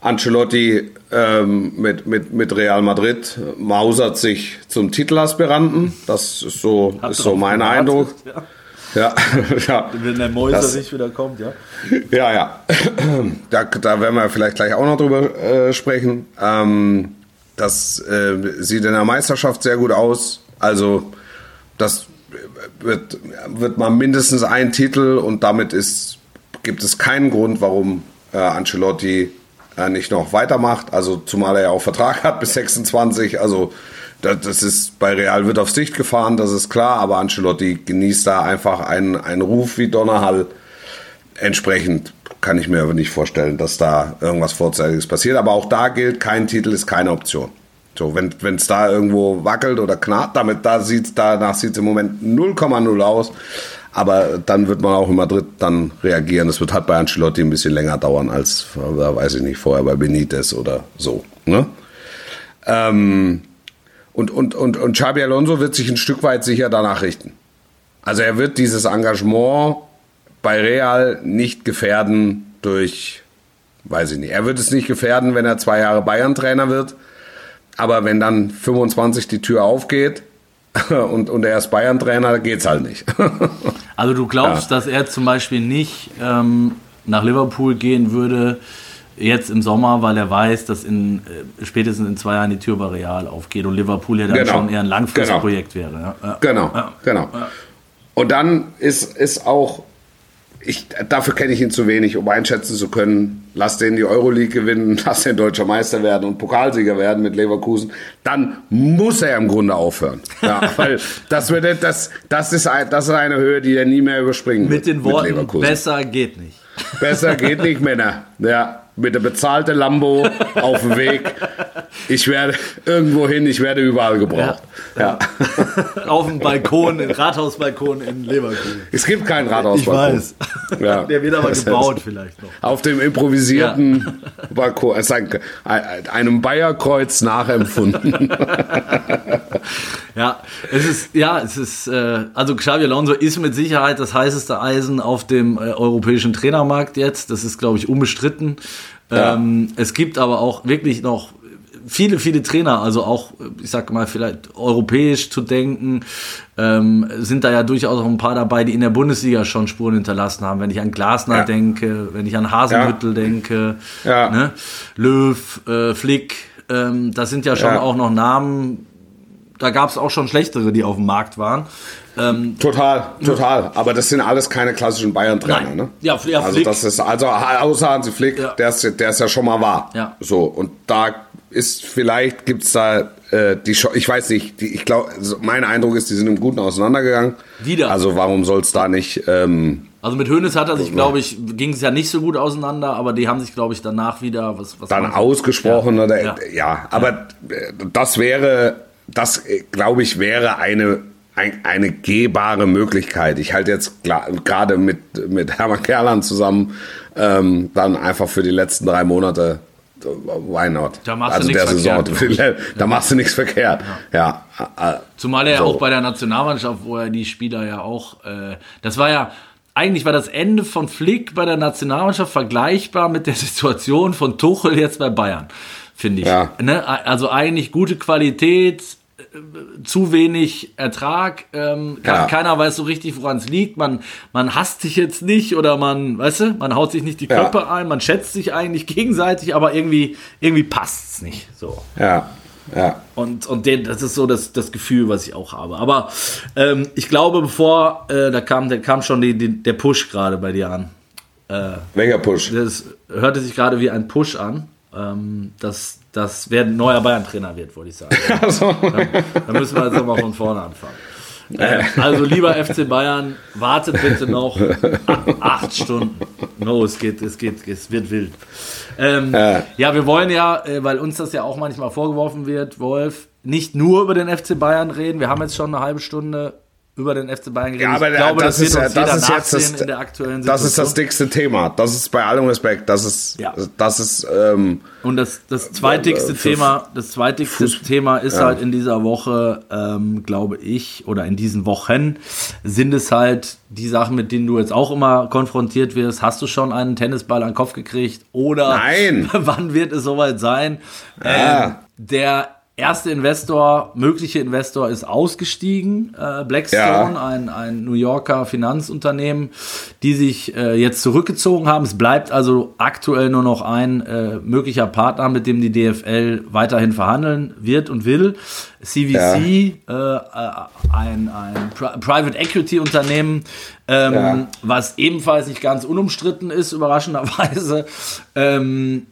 Ancelotti ähm, mit, mit, mit Real Madrid mausert sich zum Titelaspiranten. Das ist so, ist so mein gewartet, Eindruck. Ja. Ja, ja. Wenn der Mäuser Das- nicht wieder kommt, ja. Ja, ja. Da, da werden wir vielleicht gleich auch noch drüber äh, sprechen. Ähm, das äh, sieht in der Meisterschaft sehr gut aus. Also das wird, wird mal mindestens ein Titel und damit ist, gibt es keinen Grund, warum äh, Ancelotti äh, nicht noch weitermacht. Also zumal er ja auch Vertrag hat bis 26. Also das, das ist bei Real wird auf Sicht gefahren, das ist klar. Aber Ancelotti genießt da einfach einen, einen Ruf wie Donnerhall. Entsprechend kann ich mir aber nicht vorstellen, dass da irgendwas Vorzeitiges passiert. Aber auch da gilt, kein Titel ist keine Option. So, wenn es da irgendwo wackelt oder knarrt, damit da sieht's, danach sieht es im Moment 0,0 aus. Aber dann wird man auch in Madrid dann reagieren. Das wird halt bei Ancelotti ein bisschen länger dauern als, äh, weiß ich nicht, vorher bei Benitez oder so. Ne? Ähm, und, und, und, und Xabi Alonso wird sich ein Stück weit sicher danach richten. Also er wird dieses Engagement bei Real nicht gefährden durch, weiß ich nicht, er wird es nicht gefährden, wenn er zwei Jahre Bayern-Trainer wird. Aber wenn dann 25 die Tür aufgeht und, und er ist Bayern-Trainer, geht's halt nicht. Also du glaubst, dass er zum Beispiel nicht ähm, nach Liverpool gehen würde, jetzt im Sommer, weil er weiß, dass in äh, spätestens in zwei Jahren die Tür bei Real aufgeht und Liverpool ja dann Genau. schon eher ein Langfristprojekt wäre. Ja. Ja. Genau, Ja. genau. Und dann ist, ist auch, ich, dafür kenne ich ihn zu wenig, um einschätzen zu können, lass den die Euroleague gewinnen, lass den deutscher Meister werden und Pokalsieger werden mit Leverkusen, dann muss er im Grunde aufhören. Ja, weil das, wird, das, das, ist ein, das ist eine Höhe, die er nie mehr überspringen Mit wird. den Worten, Leverkusen. besser geht nicht. Besser geht nicht, Männer. Ja, mit der bezahlten Lambo auf dem Weg. Ich werde irgendwo hin, ich werde überall gebraucht. Ja. Auf dem Balkon, im Rathausbalkon in Leverkusen. Es gibt keinen Rathaus. Ich weiß. Ja. Der wird aber Das gebaut vielleicht noch. Auf dem improvisierten Balkon, es ist ein- einem Bayerkreuz nachempfunden. Ja, es ist, ja, es ist, äh, also Xavi Alonso ist mit Sicherheit das heißeste Eisen auf dem äh, europäischen Trainermarkt jetzt. Das ist, glaube ich, unbestritten. Ja. Ähm, es gibt aber auch wirklich noch viele, viele Trainer, also auch, ich sag mal, vielleicht europäisch zu denken, ähm, sind da ja durchaus auch ein paar dabei, die in der Bundesliga schon Spuren hinterlassen haben. Wenn ich an Glasner Ja. denke, wenn ich an Hasenhüttel denke, Ja. ne? Löw, äh, Flick, ähm, das sind ja schon Ja. auch noch Namen, da gab es auch schon schlechtere, die auf dem Markt waren. Ähm, Total, total. Aber das sind alles keine klassischen Bayern-Trainer. Ne? Ja, ja, also Flick. das ist also außer Hansi Flick, Ja. der, ist, der ist ja schon mal wahr. Ja. So und da ist vielleicht gibt's da äh, die, ich weiß nicht, die, ich glaube, mein Eindruck ist, die sind im Guten auseinandergegangen. Wieder. Also warum soll es da nicht? Ähm, also mit Hoeneß hat er sich, glaube ich, ging es ja nicht so gut auseinander, aber die haben sich, glaube ich, danach wieder was, was dann ausgesprochen Ja. oder Ja. ja, aber äh, das wäre, das äh, glaube ich wäre eine ein, eine gehbare Möglichkeit. Ich halte jetzt gerade mit mit Hermann Kerlan zusammen ähm, dann einfach für die letzten drei Monate why not? Da machst du also nichts der Saison, verkehrt, da machst du nichts verkehrt. Ja, äh, Zumal er ja So. auch bei der Nationalmannschaft, wo er die Spieler ja auch, äh, das war ja, eigentlich war das Ende von Flick bei der Nationalmannschaft vergleichbar mit der Situation von Tuchel jetzt bei Bayern, finde ich. Ja. Ne? Also eigentlich gute Qualität, äh, zu wenig Ertrag, ähm, Ja. keiner weiß so richtig, woran es liegt. Man, man hasst sich jetzt nicht oder man, weißt du, man haut sich nicht die Ja. Köpfe ein, man schätzt sich eigentlich gegenseitig, aber irgendwie, irgendwie passt es nicht. So. ja, ja. Und, und den, das ist so das, das Gefühl, was ich auch habe. Aber ähm, ich glaube, bevor, äh, da kam, da kam schon die, die, der Push gerade bei dir an. Welcher Push? Das hörte sich gerade wie ein Push an, ähm, dass das wer ein neuer Bayern-Trainer wird, wollte ich sagen. Also, Dann, dann müssen wir jetzt nochmal von vorne anfangen. Äh, also lieber FC Bayern, wartet bitte noch acht Stunden. No, es geht, es geht, es wird wild. Ähm, Ja. ja, wir wollen ja, äh, weil uns das ja auch manchmal vorgeworfen wird, Wolf, nicht nur über den FC Bayern reden. Wir haben jetzt schon eine halbe Stunde über den FC Bayern geredet. Ja, aber ich glaube, das, das, ist, uns das ist jetzt das, in der aktuellen das Situation. ist das dickste Thema. Das ist bei allem Respekt. Das ist, Ja. das ist, ähm, Und das, das zweitigste Äh, Thema, das zweitigste Fuß- Thema ist Ja. halt in dieser Woche, ähm, glaube ich, oder in diesen Wochen sind es halt die Sachen, mit denen du jetzt auch immer konfrontiert wirst. Hast du schon einen Tennisball an den Kopf gekriegt? Oder Nein. wann wird es soweit sein? Ja. Ähm, der erste Investor, mögliche Investor ist ausgestiegen. Äh, Blackstone, Ja. ein, ein New Yorker Finanzunternehmen, die sich äh, jetzt zurückgezogen haben. Es bleibt also aktuell nur noch ein äh, möglicher Partner, mit dem die DFL weiterhin verhandeln wird und will. CVC, äh, äh, ein, ein Pri Private Equity Unternehmen, ähm, Ja. was ebenfalls nicht ganz unumstritten ist, überraschenderweise. Ähm,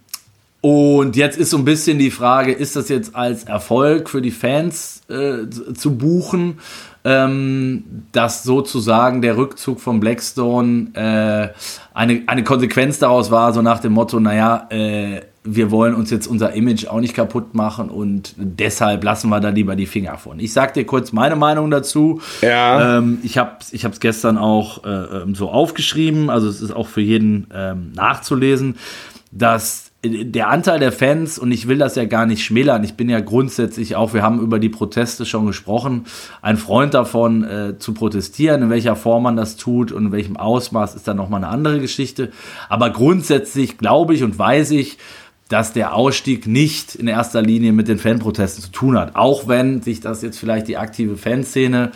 und jetzt ist so ein bisschen die Frage, ist das jetzt als Erfolg für die Fans äh, zu- buchen, ähm, dass sozusagen der Rückzug von Blackstone äh, eine, eine Konsequenz daraus war, so nach dem Motto, naja, äh, wir wollen uns jetzt unser Image auch nicht kaputt machen und deshalb lassen wir da lieber die Finger von. Ich sag dir kurz meine Meinung dazu. Ja. Ähm, ich habe ich es gestern auch äh, ähm, so aufgeschrieben, also es ist auch für jeden ähm, nachzulesen, dass der Anteil der Fans, und ich will das ja gar nicht schmälern, ich bin ja grundsätzlich auch, wir haben über die Proteste schon gesprochen, ein Freund davon äh, zu protestieren, in welcher Form man das tut und in welchem Ausmaß ist dann nochmal eine andere Geschichte. Aber grundsätzlich glaube ich und weiß ich, dass der Ausstieg nicht in erster Linie mit den Fanprotesten zu tun hat. Auch wenn sich das jetzt vielleicht die aktive Fanszene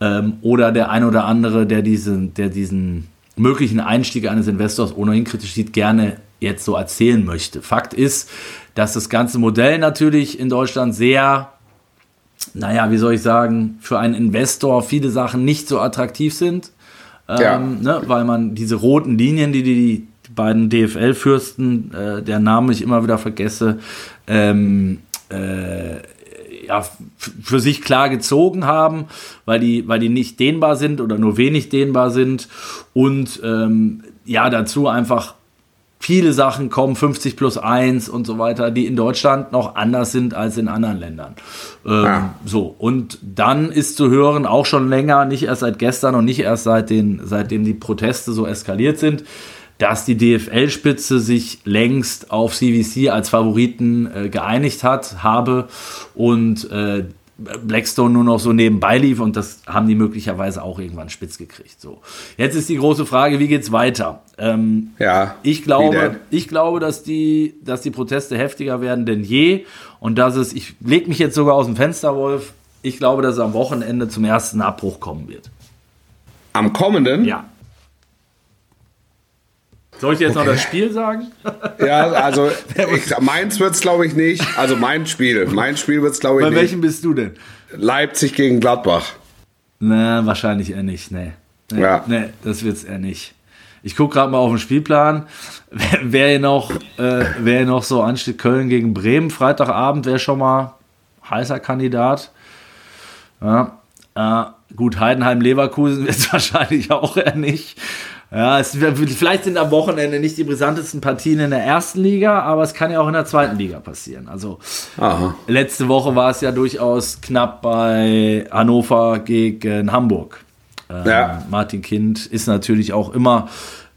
ähm, oder der ein oder andere, der diesen, der diesen möglichen Einstieg eines Investors ohnehin kritisch sieht, gerne jetzt so erzählen möchte. Fakt ist, dass das ganze Modell natürlich in Deutschland sehr, naja, wie soll ich sagen, für einen Investor viele Sachen nicht so attraktiv sind. Ja. Ähm, ne, weil man diese roten Linien, die die, die beiden DFL-Fürsten, äh, der Name ich immer wieder vergesse, ähm, äh, ja, für sich klar gezogen haben, weil die, weil die nicht dehnbar sind oder nur wenig dehnbar sind und ähm, ja, dazu einfach viele Sachen kommen, 50 plus 1 und so weiter, die in Deutschland noch anders sind als in anderen Ländern. Ähm, Ja. So, und dann ist zu hören, auch schon länger, nicht erst seit gestern und nicht erst seit den, seitdem die Proteste so eskaliert sind, dass die DFL-Spitze sich längst auf CVC als Favoriten äh, geeinigt hat, habe und äh, Blackstone nur noch so nebenbei lief und das haben die möglicherweise auch irgendwann spitz gekriegt. So. Jetzt ist die große Frage, wie geht's weiter? Ähm, ja. ich glaube, ich glaube, dass die, dass die Proteste heftiger werden denn je und dass es, ich lege mich jetzt sogar aus dem Fenster, Wolf, ich glaube, dass es am Wochenende zum ersten Abbruch kommen wird. Am kommenden? Ja. Soll ich dir jetzt noch Okay. das Spiel sagen? Ja, also ich, meins wird's glaube ich nicht. Also mein Spiel. Mein Spiel wird's glaube ich Bei nicht. welchem bist du denn? Leipzig gegen Gladbach. Na, wahrscheinlich eher nicht, nee. Nee, Ja. nee das wird's eher nicht. Ich gucke gerade mal auf den Spielplan. Wer, wer hier noch, äh, wer hier noch so ansteht, Köln gegen Bremen, Freitagabend wäre schon mal heißer Kandidat. Ja, äh, gut, Heidenheim-Leverkusen wird es wahrscheinlich auch eher nicht. Ja, es, vielleicht sind am Wochenende nicht die brisantesten Partien in der ersten Liga, aber es kann ja auch in der zweiten Liga passieren. Also Aha. Letzte Woche war es ja durchaus knapp bei Hannover gegen Hamburg. Ähm, Ja. Martin Kind ist natürlich auch immer,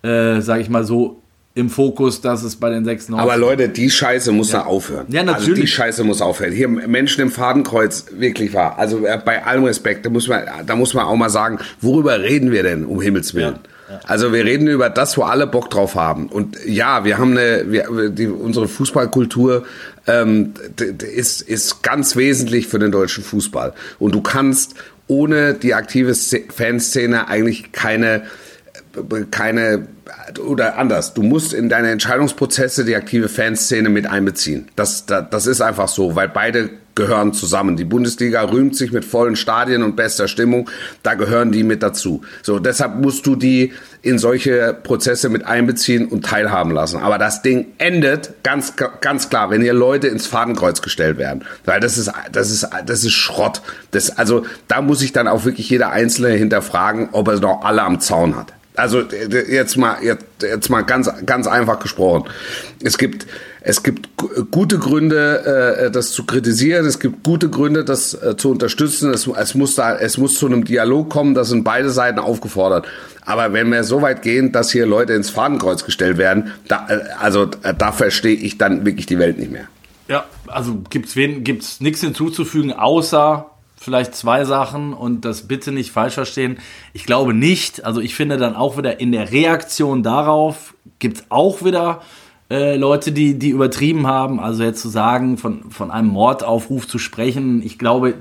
äh, sage ich mal so, im Fokus, dass es bei den sechs Aber Leute, die Scheiße muss da aufhören. Ja, Also natürlich. die Scheiße muss aufhören. Hier Menschen im Fadenkreuz, wirklich wahr. Also äh, bei allem Respekt, da muss man, da muss man auch mal sagen, worüber reden wir denn, um Himmels Willen? Also wir reden über das, wo alle Bock drauf haben. Und ja, wir haben eine, wir, die, unsere Fußballkultur ähm, ist, ist ganz wesentlich für den deutschen Fußball. Und du kannst ohne die aktive Sz- Fanszene eigentlich keine keine oder anders. Du musst in deine Entscheidungsprozesse die aktive Fanszene mit einbeziehen. Das, das, das ist einfach so, weil beide gehören zusammen. Die Bundesliga rühmt sich mit vollen Stadien und bester Stimmung. Da gehören die mit dazu. So, deshalb musst du die in solche Prozesse mit einbeziehen und teilhaben lassen. Aber das Ding endet ganz, ganz klar, wenn hier Leute ins Fadenkreuz gestellt werden. Weil das ist, das ist, das ist Schrott. Das, also, da muss sich dann auch wirklich jeder Einzelne hinterfragen, ob er noch alle am Zaun hat. Also jetzt mal, jetzt, jetzt mal ganz, ganz einfach gesprochen. Es gibt, es gibt gute Gründe, äh, das zu kritisieren. Es gibt gute Gründe, das äh, zu unterstützen. Es, es muss da, es muss zu einem Dialog kommen. Da sind beide Seiten aufgefordert. Aber wenn wir so weit gehen, dass hier Leute ins Fadenkreuz gestellt werden, da, äh, also äh, da verstehe ich dann wirklich die Welt nicht mehr. Ja, also gibt's wen, gibt's nichts hinzuzufügen, außer vielleicht zwei Sachen und das bitte nicht falsch verstehen. Ich glaube nicht. Also ich finde dann auch wieder in der Reaktion darauf gibt es auch wieder äh, Leute, die, die übertrieben haben. Also jetzt zu sagen, von, von einem Mordaufruf zu sprechen, ich glaube,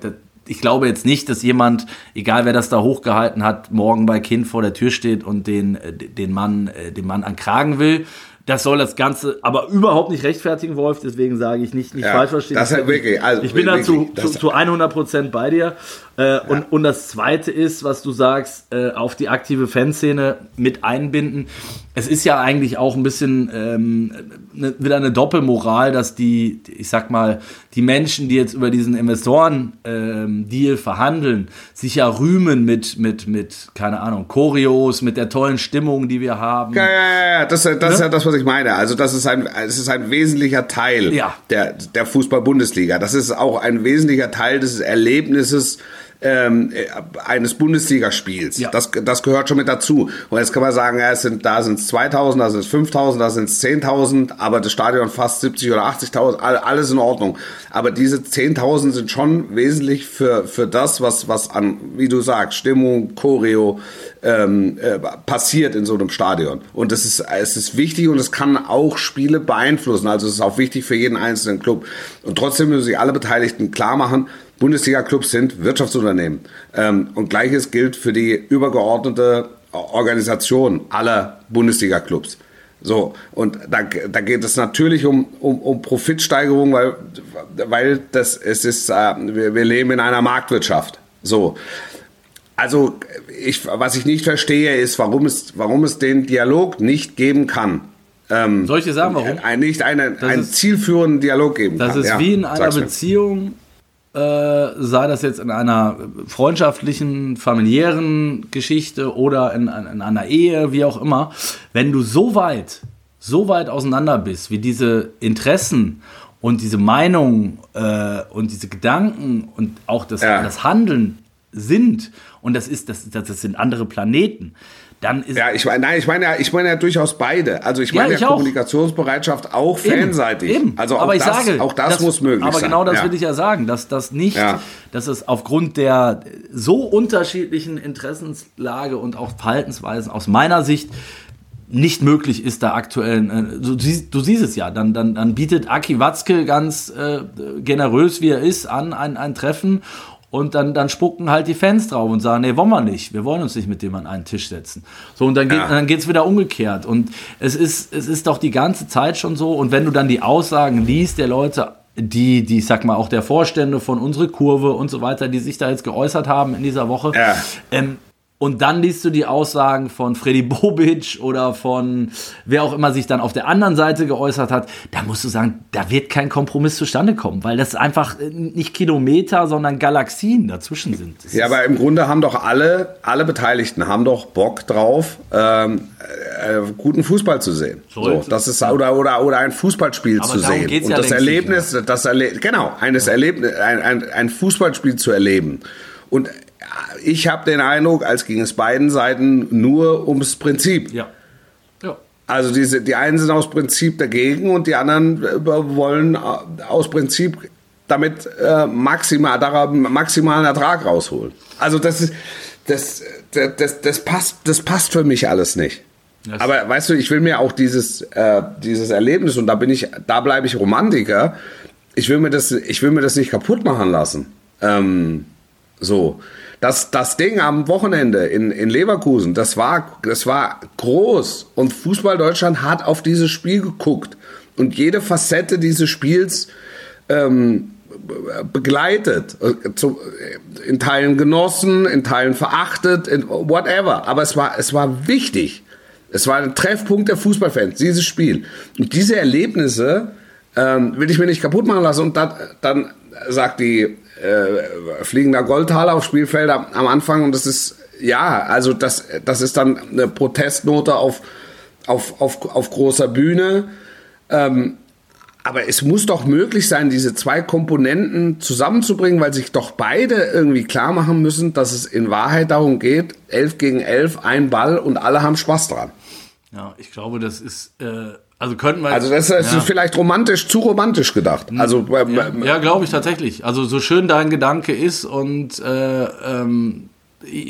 ich glaube jetzt nicht, dass jemand, egal wer das da hochgehalten hat, morgen bei Kind vor der Tür steht und den, äh, den Mann, äh, den Mann ankragen will. Das soll das Ganze aber überhaupt nicht rechtfertigen, Wolf. Deswegen sage ich nicht, nicht ja, falsch verstehen. Das ist wirklich, also ich bin dazu zu, zu 100 Prozent bei dir. Äh, ja. und, und das Zweite ist, was du sagst, äh, auf die aktive Fanszene mit einbinden es ist ja eigentlich auch ein bisschen ähm, ne, wieder eine Doppelmoral, dass die, ich sag mal, die Menschen, die jetzt über diesen Investoren-Deal ähm, verhandeln, sich ja rühmen mit, mit, mit, keine Ahnung, Choreos, mit der tollen Stimmung, die wir haben. Ja, ja, ja, das, das ne? ist ja das, was ich meine. Also das ist ein, es ist ein wesentlicher Teil ja. der, der Fußball-Bundesliga. Das ist auch ein wesentlicher Teil des Erlebnisses, ähm, äh, eines Bundesligaspiels. Ja. Das, das gehört schon mit dazu. Und jetzt kann man sagen, ja, es sind, da sind es 2000, da sind es 5000, da sind es 10.000, aber das Stadion fast 70 oder 80.000, alles in Ordnung. Aber diese 10.000 sind schon wesentlich für, für das, was, was an, wie du sagst, Stimmung, Choreo, ähm, äh, passiert in so einem Stadion. Und das ist, es ist wichtig und es kann auch Spiele beeinflussen. Also es ist auch wichtig für jeden einzelnen Club. Und trotzdem müssen sich alle Beteiligten klar machen, Bundesliga-Clubs sind Wirtschaftsunternehmen. Ähm, und gleiches gilt für die übergeordnete Organisation aller Bundesliga-Clubs. So, und da, da geht es natürlich um, um, um Profitsteigerung, weil, weil das, es ist, äh, wir, wir leben in einer Marktwirtschaft. So. Also, ich, was ich nicht verstehe, ist, warum es, warum es den Dialog nicht geben kann. Ähm, Soll ich dir sagen, warum? Ein, nicht eine, einen zielführenden Dialog geben das kann. Das ist ja, wie in einer Beziehung, äh, sei das jetzt in einer freundschaftlichen, familiären Geschichte oder in, in, einer Ehe, wie auch immer, wenn du so weit, so weit auseinander bist, wie diese Interessen und diese Meinungen äh, und diese Gedanken und auch das, ja. das Handeln sind, und das ist, das, das sind andere Planeten, dann ist. Ja, ich meine, nein, ich meine ja, ich meine ja durchaus beide. Also ich meine ja, ich ja Kommunikationsbereitschaft auch fanseitig. Eben, eben. Also auch aber ich das, sage, auch das, das muss möglich aber sein. Aber genau das ja. will ich ja sagen, dass das nicht, ja. dass es aufgrund der so unterschiedlichen Interessenslage und auch Verhaltensweisen aus meiner Sicht nicht möglich ist, da aktuell, äh, du, du, siehst es ja, dann, dann, dann bietet Aki Watzke ganz äh, generös, wie er ist, an ein, ein Treffen und dann, dann spucken halt die Fans drauf und sagen, nee, wollen wir nicht. Wir wollen uns nicht mit dem an einen Tisch setzen. So, und dann geht ja. es wieder umgekehrt. Und es ist, es ist doch die ganze Zeit schon so. Und wenn du dann die Aussagen liest der Leute, die, die, ich sag mal, auch der Vorstände von unsere Kurve und so weiter, die sich da jetzt geäußert haben in dieser Woche, ja. ähm, und dann liest du die Aussagen von Freddy Bobic oder von wer auch immer sich dann auf der anderen Seite geäußert hat. Da musst du sagen, da wird kein Kompromiss zustande kommen, weil das einfach nicht Kilometer, sondern Galaxien dazwischen sind. Das ja, aber im Grunde haben doch alle, alle Beteiligten haben doch Bock drauf, ähm, äh, guten Fußball zu sehen. So, das ist oder oder oder ein Fußballspiel aber zu sehen und ja das Erlebnis, das Erle genau eines ja. Erlebnis, ein, ein, ein Fußballspiel zu erleben. Und ich habe den Eindruck, als ging es beiden Seiten nur ums Prinzip. Ja. ja. Also diese, die einen sind aus Prinzip dagegen und die anderen äh, wollen äh, aus Prinzip damit äh, maximal, maximalen Ertrag rausholen. Also das ist, das, das, das, das, passt, das passt für mich alles nicht. Das Aber weißt du, ich will mir auch dieses, äh, dieses Erlebnis und da bin ich, da bleibe ich Romantiker. Ich will mir das, ich will mir das nicht kaputt machen lassen. Ähm, so. Das, das Ding am Wochenende in, in Leverkusen, das war, das war groß. Und Fußball Deutschland hat auf dieses Spiel geguckt. Und jede Facette dieses Spiels ähm, begleitet, in Teilen genossen, in Teilen verachtet, in whatever. Aber es war, es war wichtig. Es war ein Treffpunkt der Fußballfans, dieses Spiel. Und diese Erlebnisse ähm, will ich mir nicht kaputt machen lassen. Und dann, dann sagt die äh, fliegender Goldtaler aufs Spielfeld am, am, Anfang und das ist ja, also das, das ist dann eine Protestnote auf, auf, auf, auf großer Bühne. Ähm, aber es muss doch möglich sein, diese zwei Komponenten zusammenzubringen, weil sich doch beide irgendwie klar machen müssen, dass es in Wahrheit darum geht, elf gegen elf, ein Ball und alle haben Spaß dran. Ja, ich glaube, das ist, äh, also könnten wir. Also das ist ja. vielleicht romantisch, zu romantisch gedacht. Also ja, ja glaube ich tatsächlich. Also so schön dein Gedanke ist und äh, ähm,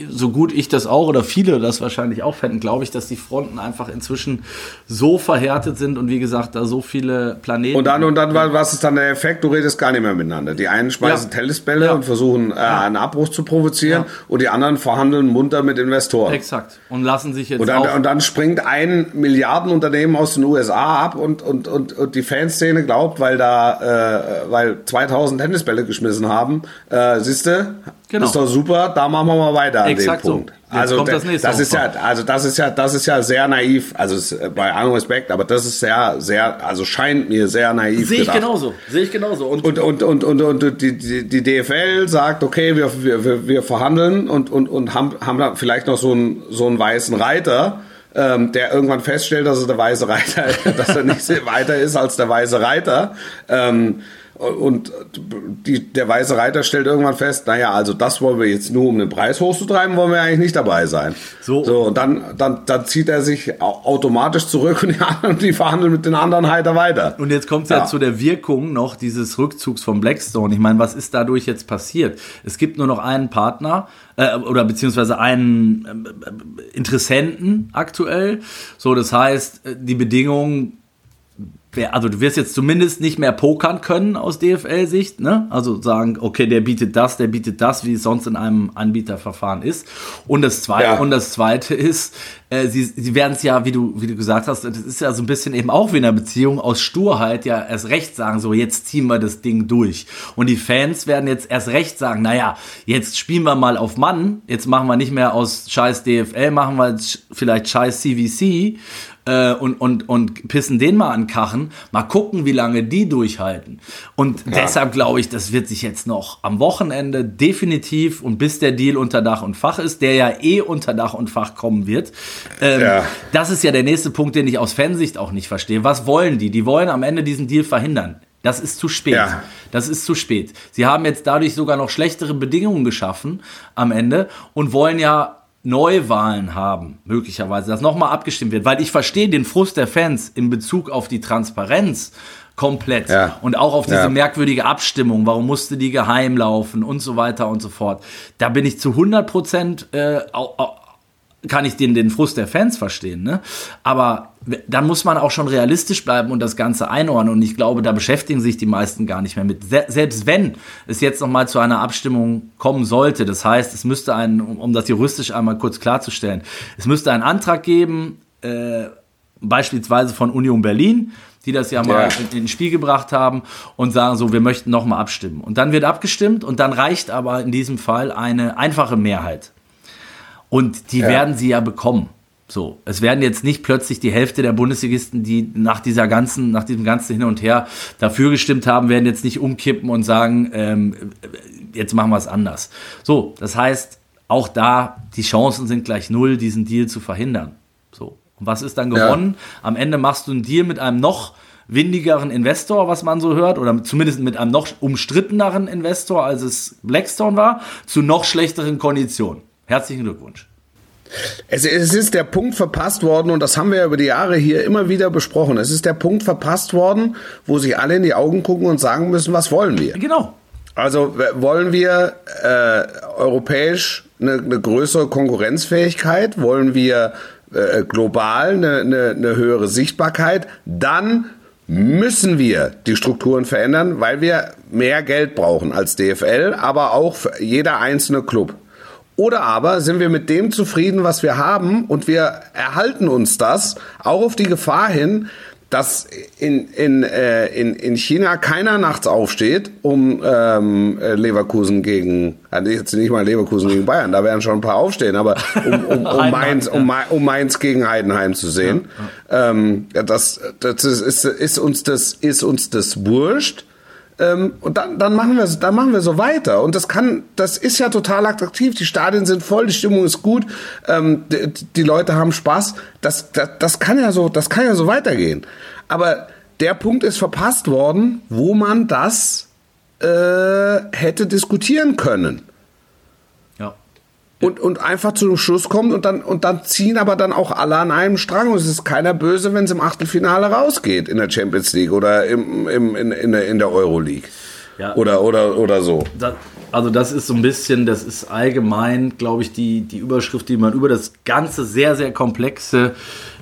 so gut ich das auch oder viele das wahrscheinlich auch fänden, glaube ich, dass die Fronten einfach inzwischen so verhärtet sind und wie gesagt, da so viele Planeten. Und dann, und dann, was ist dann der Effekt? Du redest gar nicht mehr miteinander. Die einen schmeißen ja. Tennisbälle ja. und versuchen, äh, ja. einen Abbruch zu provozieren und die anderen verhandeln munter mit Investoren. Exakt. Und lassen sich jetzt und dann, und dann springt ein Milliardenunternehmen aus den USA ab und, und, und, und die Fanszene glaubt, weil da, äh, weil 2000 Tennisbälle geschmissen haben, äh, siehste, Genau. Das ist doch super, da machen wir mal weiter an Exakt dem Punkt. So. also das, das ist ja, also das ist ja, das ist ja sehr naiv. Also es, bei allem Respekt, aber das ist sehr, sehr, also scheint mir sehr naiv. Sehe ich gedacht. genauso. Sehe ich genauso. Und und und und, und, und die, die, die DFL sagt, okay, wir, wir, wir verhandeln und und und haben haben da vielleicht noch so einen so einen weißen Reiter. Ähm, der irgendwann feststellt, dass er der weiße Reiter, dass er nicht weiter ist als der weiße Reiter. Ähm, und die, der weiße Reiter stellt irgendwann fest, naja, also das wollen wir jetzt nur, um den Preis hochzutreiben, wollen wir eigentlich nicht dabei sein. So, so und dann, dann, dann zieht er sich automatisch zurück und die, anderen, die verhandeln mit den anderen heiter weiter. Und jetzt kommt es ja. ja. zu der Wirkung noch dieses Rückzugs von Blackstone. Ich meine, was ist dadurch jetzt passiert? Es gibt nur noch einen Partner äh, oder beziehungsweise einen äh, Interessenten aktuell. So, das heißt, die Bedingungen also du wirst jetzt zumindest nicht mehr pokern können aus DFL-Sicht, ne? Also sagen, okay, der bietet das, der bietet das, wie es sonst in einem Anbieterverfahren ist. Und das zweite, ja. und das zweite ist, äh, sie, sie werden es ja, wie du, wie du gesagt hast, das ist ja so ein bisschen eben auch wie in einer Beziehung aus Sturheit ja erst recht sagen, so jetzt ziehen wir das Ding durch. Und die Fans werden jetzt erst recht sagen, naja, jetzt spielen wir mal auf Mann, jetzt machen wir nicht mehr aus scheiß DFL, machen wir jetzt vielleicht scheiß CVC äh, und, und, und pissen den mal an Kachen. Mal gucken, wie lange die durchhalten. Und ja. deshalb glaube ich, das wird sich jetzt noch am Wochenende definitiv und bis der Deal unter Dach und Fach ist, der ja eh unter Dach und Fach kommen wird. Ähm, ja. Das ist ja der nächste Punkt, den ich aus Fansicht auch nicht verstehe. Was wollen die? Die wollen am Ende diesen Deal verhindern. Das ist zu spät. Ja. Das ist zu spät. Sie haben jetzt dadurch sogar noch schlechtere Bedingungen geschaffen am Ende und wollen ja Neuwahlen haben, möglicherweise, dass nochmal abgestimmt wird, weil ich verstehe den Frust der Fans in Bezug auf die Transparenz komplett ja. und auch auf diese ja. merkwürdige Abstimmung, warum musste die geheim laufen und so weiter und so fort. Da bin ich zu 100 Prozent äh, kann ich den, den Frust der Fans verstehen, ne? Aber dann muss man auch schon realistisch bleiben und das Ganze einordnen. Und ich glaube, da beschäftigen sich die meisten gar nicht mehr mit. Selbst wenn es jetzt nochmal zu einer Abstimmung kommen sollte, das heißt, es müsste ein, um das juristisch einmal kurz klarzustellen, es müsste einen Antrag geben, äh, beispielsweise von Union Berlin, die das ja mal ja. in, in Spiel gebracht haben und sagen so, wir möchten nochmal abstimmen. Und dann wird abgestimmt und dann reicht aber in diesem Fall eine einfache Mehrheit. Und die ja. werden sie ja bekommen. So, es werden jetzt nicht plötzlich die Hälfte der Bundesligisten, die nach dieser ganzen, nach diesem ganzen Hin und Her dafür gestimmt haben, werden jetzt nicht umkippen und sagen, ähm, jetzt machen wir es anders. So, das heißt, auch da die Chancen sind gleich null, diesen Deal zu verhindern. So, und was ist dann gewonnen? Ja. Am Ende machst du einen Deal mit einem noch windigeren Investor, was man so hört, oder zumindest mit einem noch umstritteneren Investor, als es Blackstone war, zu noch schlechteren Konditionen. Herzlichen Glückwunsch. Es, es, ist der Punkt verpasst worden, und das haben wir ja über die Jahre hier immer wieder besprochen. Es ist der Punkt verpasst worden, wo sich alle in die Augen gucken und sagen müssen, was wollen wir? Genau. Also wollen wir äh, europäisch eine, eine, größere Konkurrenzfähigkeit? Wollen wir äh, global eine, eine, eine höhere Sichtbarkeit? Dann müssen wir die Strukturen verändern, weil wir mehr Geld brauchen als DFL, aber auch jeder einzelne Club. Oder aber sind wir mit dem zufrieden, was wir haben und wir erhalten uns das, auch auf die Gefahr hin, dass in, in, äh, in, in China keiner nachts aufsteht, um ähm, äh, Leverkusen gegen, also jetzt nicht mal Leverkusen gegen Bayern, da werden schon ein paar aufstehen, aber um, um, um, Mainz, um, um Mainz gegen Heidenheim zu sehen. Ja, ja. Ähm, das das ist, ist, ist, uns das, ist uns das wurscht Ähm, und dann, dann machen wir, dann machen wir so weiter. Und das kann, das ist ja total attraktiv. Die Stadien sind voll, die Stimmung ist gut, ähm, die, die, Leute haben Spaß. Das, das, das kann ja so, das kann ja so weitergehen. Aber der Punkt ist verpasst worden, wo man das äh, hätte diskutieren können und, und einfach zu einem Schluss kommt und dann, und dann ziehen aber dann auch alle an einem Strang und es ist keiner böse, wenn es im Achtelfinale rausgeht in der Champions League oder im, im, in, in, der, in der Euroleague. Ja. Oder, oder, oder so. Das, also das ist so ein bisschen, das ist allgemein, glaube ich, die, die Überschrift, die man über das ganze sehr, sehr komplexe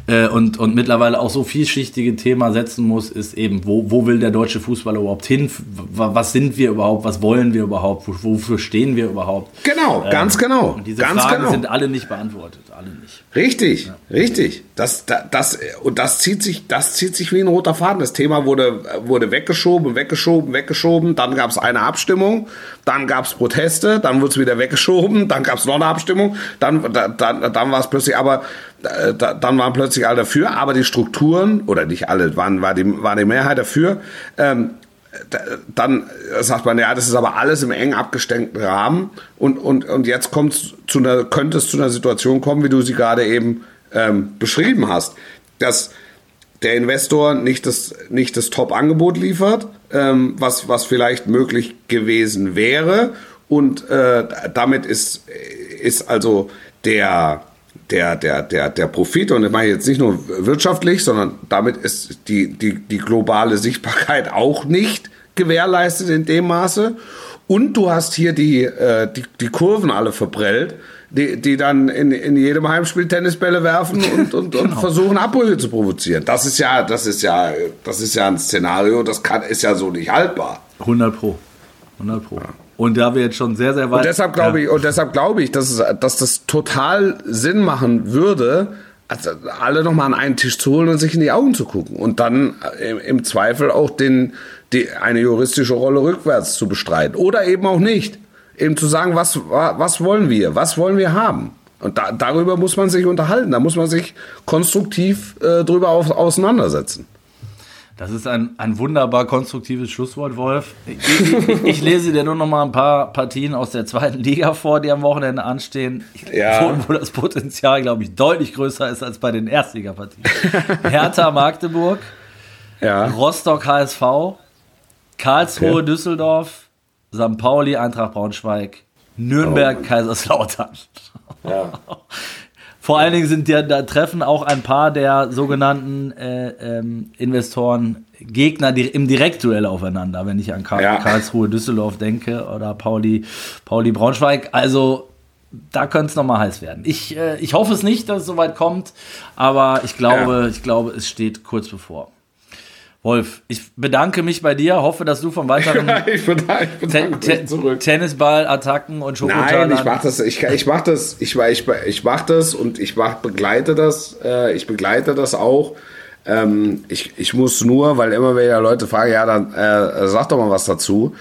äh, und, und mittlerweile auch so vielschichtige Thema setzen muss, ist eben, wo, wo will der deutsche Fußballer überhaupt hin? Was sind wir überhaupt? Was wollen wir überhaupt? Wofür stehen wir überhaupt? Genau, ähm, ganz genau. Und diese ganz Fragen genau. sind alle nicht beantwortet, alle nicht. Richtig, ja. richtig. Das, das, das, und das zieht sich, das zieht sich wie ein roter Faden. Das Thema wurde, wurde weggeschoben, weggeschoben, weggeschoben. Dann gab es eine Abstimmung, dann gab es Proteste, dann wurde es wieder weggeschoben, dann gab es noch eine Abstimmung, dann, dann, dann war es plötzlich, aber dann waren plötzlich alle dafür, aber die Strukturen, oder nicht alle, waren, war, die, war die Mehrheit dafür. Ähm, dann sagt man, ja, das ist aber alles im eng abgesteckten Rahmen und, und, und jetzt zu einer, könnte es zu einer Situation kommen, wie du sie gerade eben ähm, beschrieben hast, dass der Investor nicht das, nicht das Top-Angebot liefert, ähm, was, was vielleicht möglich gewesen wäre und äh, damit ist, ist also der, der, der, der, der Profit, und das meine ich jetzt nicht nur wirtschaftlich, sondern damit ist die, die, die globale Sichtbarkeit auch nicht gewährleistet in dem Maße. Und du hast hier die, äh, die, die Kurven alle verprellt, die, die dann in, in jedem Heimspiel Tennisbälle werfen und, und, genau. und versuchen, Abbrüche zu provozieren. Das ist ja, das ist ja, das ist ja ein Szenario, das kann, ist ja so nicht haltbar. 100 Pro. 100 Pro. Ja. Und da wir jetzt schon sehr, sehr weit. Und deshalb glaube ja. ich, und deshalb glaube ich, dass, es, dass das total Sinn machen würde, also alle nochmal an einen Tisch zu holen und sich in die Augen zu gucken. Und dann im, im Zweifel auch den, die, eine juristische Rolle rückwärts zu bestreiten. Oder eben auch nicht. Eben zu sagen, was, was wollen wir? Was wollen wir haben? Und da, darüber muss man sich unterhalten. Da muss man sich konstruktiv äh, drüber auf, auseinandersetzen. Das ist ein, ein wunderbar konstruktives Schlusswort, Wolf. Ich, ich, ich, lese dir nur noch mal ein paar Partien aus der zweiten Liga vor, die am Wochenende anstehen, ja. wo, wo das Potenzial, glaube ich, deutlich größer ist als bei den Erstligapartien. Hertha Magdeburg, ja. Rostock HSV, Karlsruhe okay. Düsseldorf, St. Pauli Eintracht Braunschweig, Nürnberg oh. Kaiserslautern. Ja. Vor allen Dingen sind ja, da treffen auch ein paar der sogenannten äh, ähm, Investoren Gegner die, im Direktduell aufeinander, wenn ich an Karl, ja. Karlsruhe Düsseldorf denke oder Pauli, Pauli Braunschweig. Also da könnte es nochmal heiß werden. Ich, äh, ich hoffe es nicht, dass es soweit kommt, aber ich glaube, ja. ich glaube, es steht kurz bevor. Wolf, ich bedanke mich bei dir, hoffe, dass du vom weiteren ich bedanke, ich bedanke Ten zurück. Tennisball, Attacken und Schokotaden. Nein, ich mache das, ich, ich mache das, ich, ich, ich mache das und ich mach, begleite das, äh, ich begleite das auch. Ähm, ich, ich muss nur, weil immer wieder Leute fragen, ja, dann äh, sag doch mal was dazu.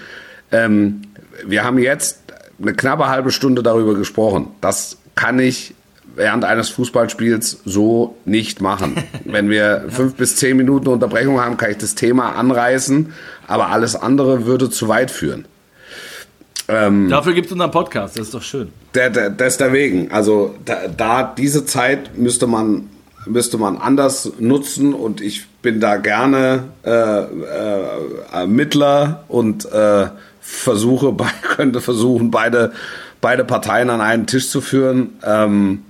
Ähm, wir haben jetzt eine knappe halbe Stunde darüber gesprochen. Das kann ich während eines Fußballspiels so nicht machen. Wenn wir fünf bis zehn Minuten Unterbrechung haben, kann ich das Thema anreißen, aber alles andere würde zu weit führen. Ähm, Dafür gibt es unseren Podcast, das ist doch schön. Der, der, deswegen, also da, da, diese Zeit müsste man, müsste man anders nutzen und ich bin da gerne äh, äh, Mittler und äh, versuche, könnte versuchen, beide, beide Parteien an einen Tisch zu führen. Ähm,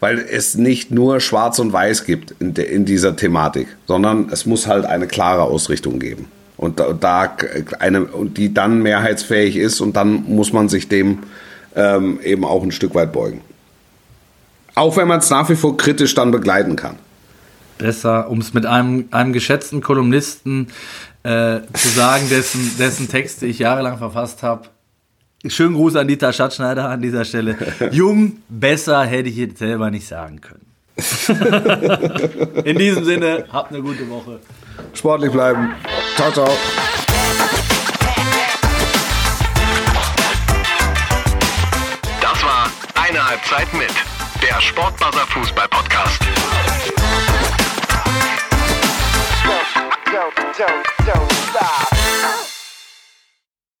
weil es nicht nur Schwarz und Weiß gibt in, de, in dieser Thematik, sondern es muss halt eine klare Ausrichtung geben. Und da, eine, die dann mehrheitsfähig ist und dann muss man sich dem ähm, eben auch ein Stück weit beugen. Auch wenn man es nach wie vor kritisch dann begleiten kann. Besser, um es mit einem, einem geschätzten Kolumnisten äh, zu sagen, dessen, dessen Texte ich jahrelang verfasst habe, Schönen Gruß an Dieter Schatzschneider an dieser Stelle. Jung, besser hätte ich jetzt selber nicht sagen können. In diesem Sinne, habt eine gute Woche. Sportlich bleiben. Ciao, ciao. Das war eine Halbzeit mit der Sportbuzzer Fußball Podcast. Don't, don't, don't stop.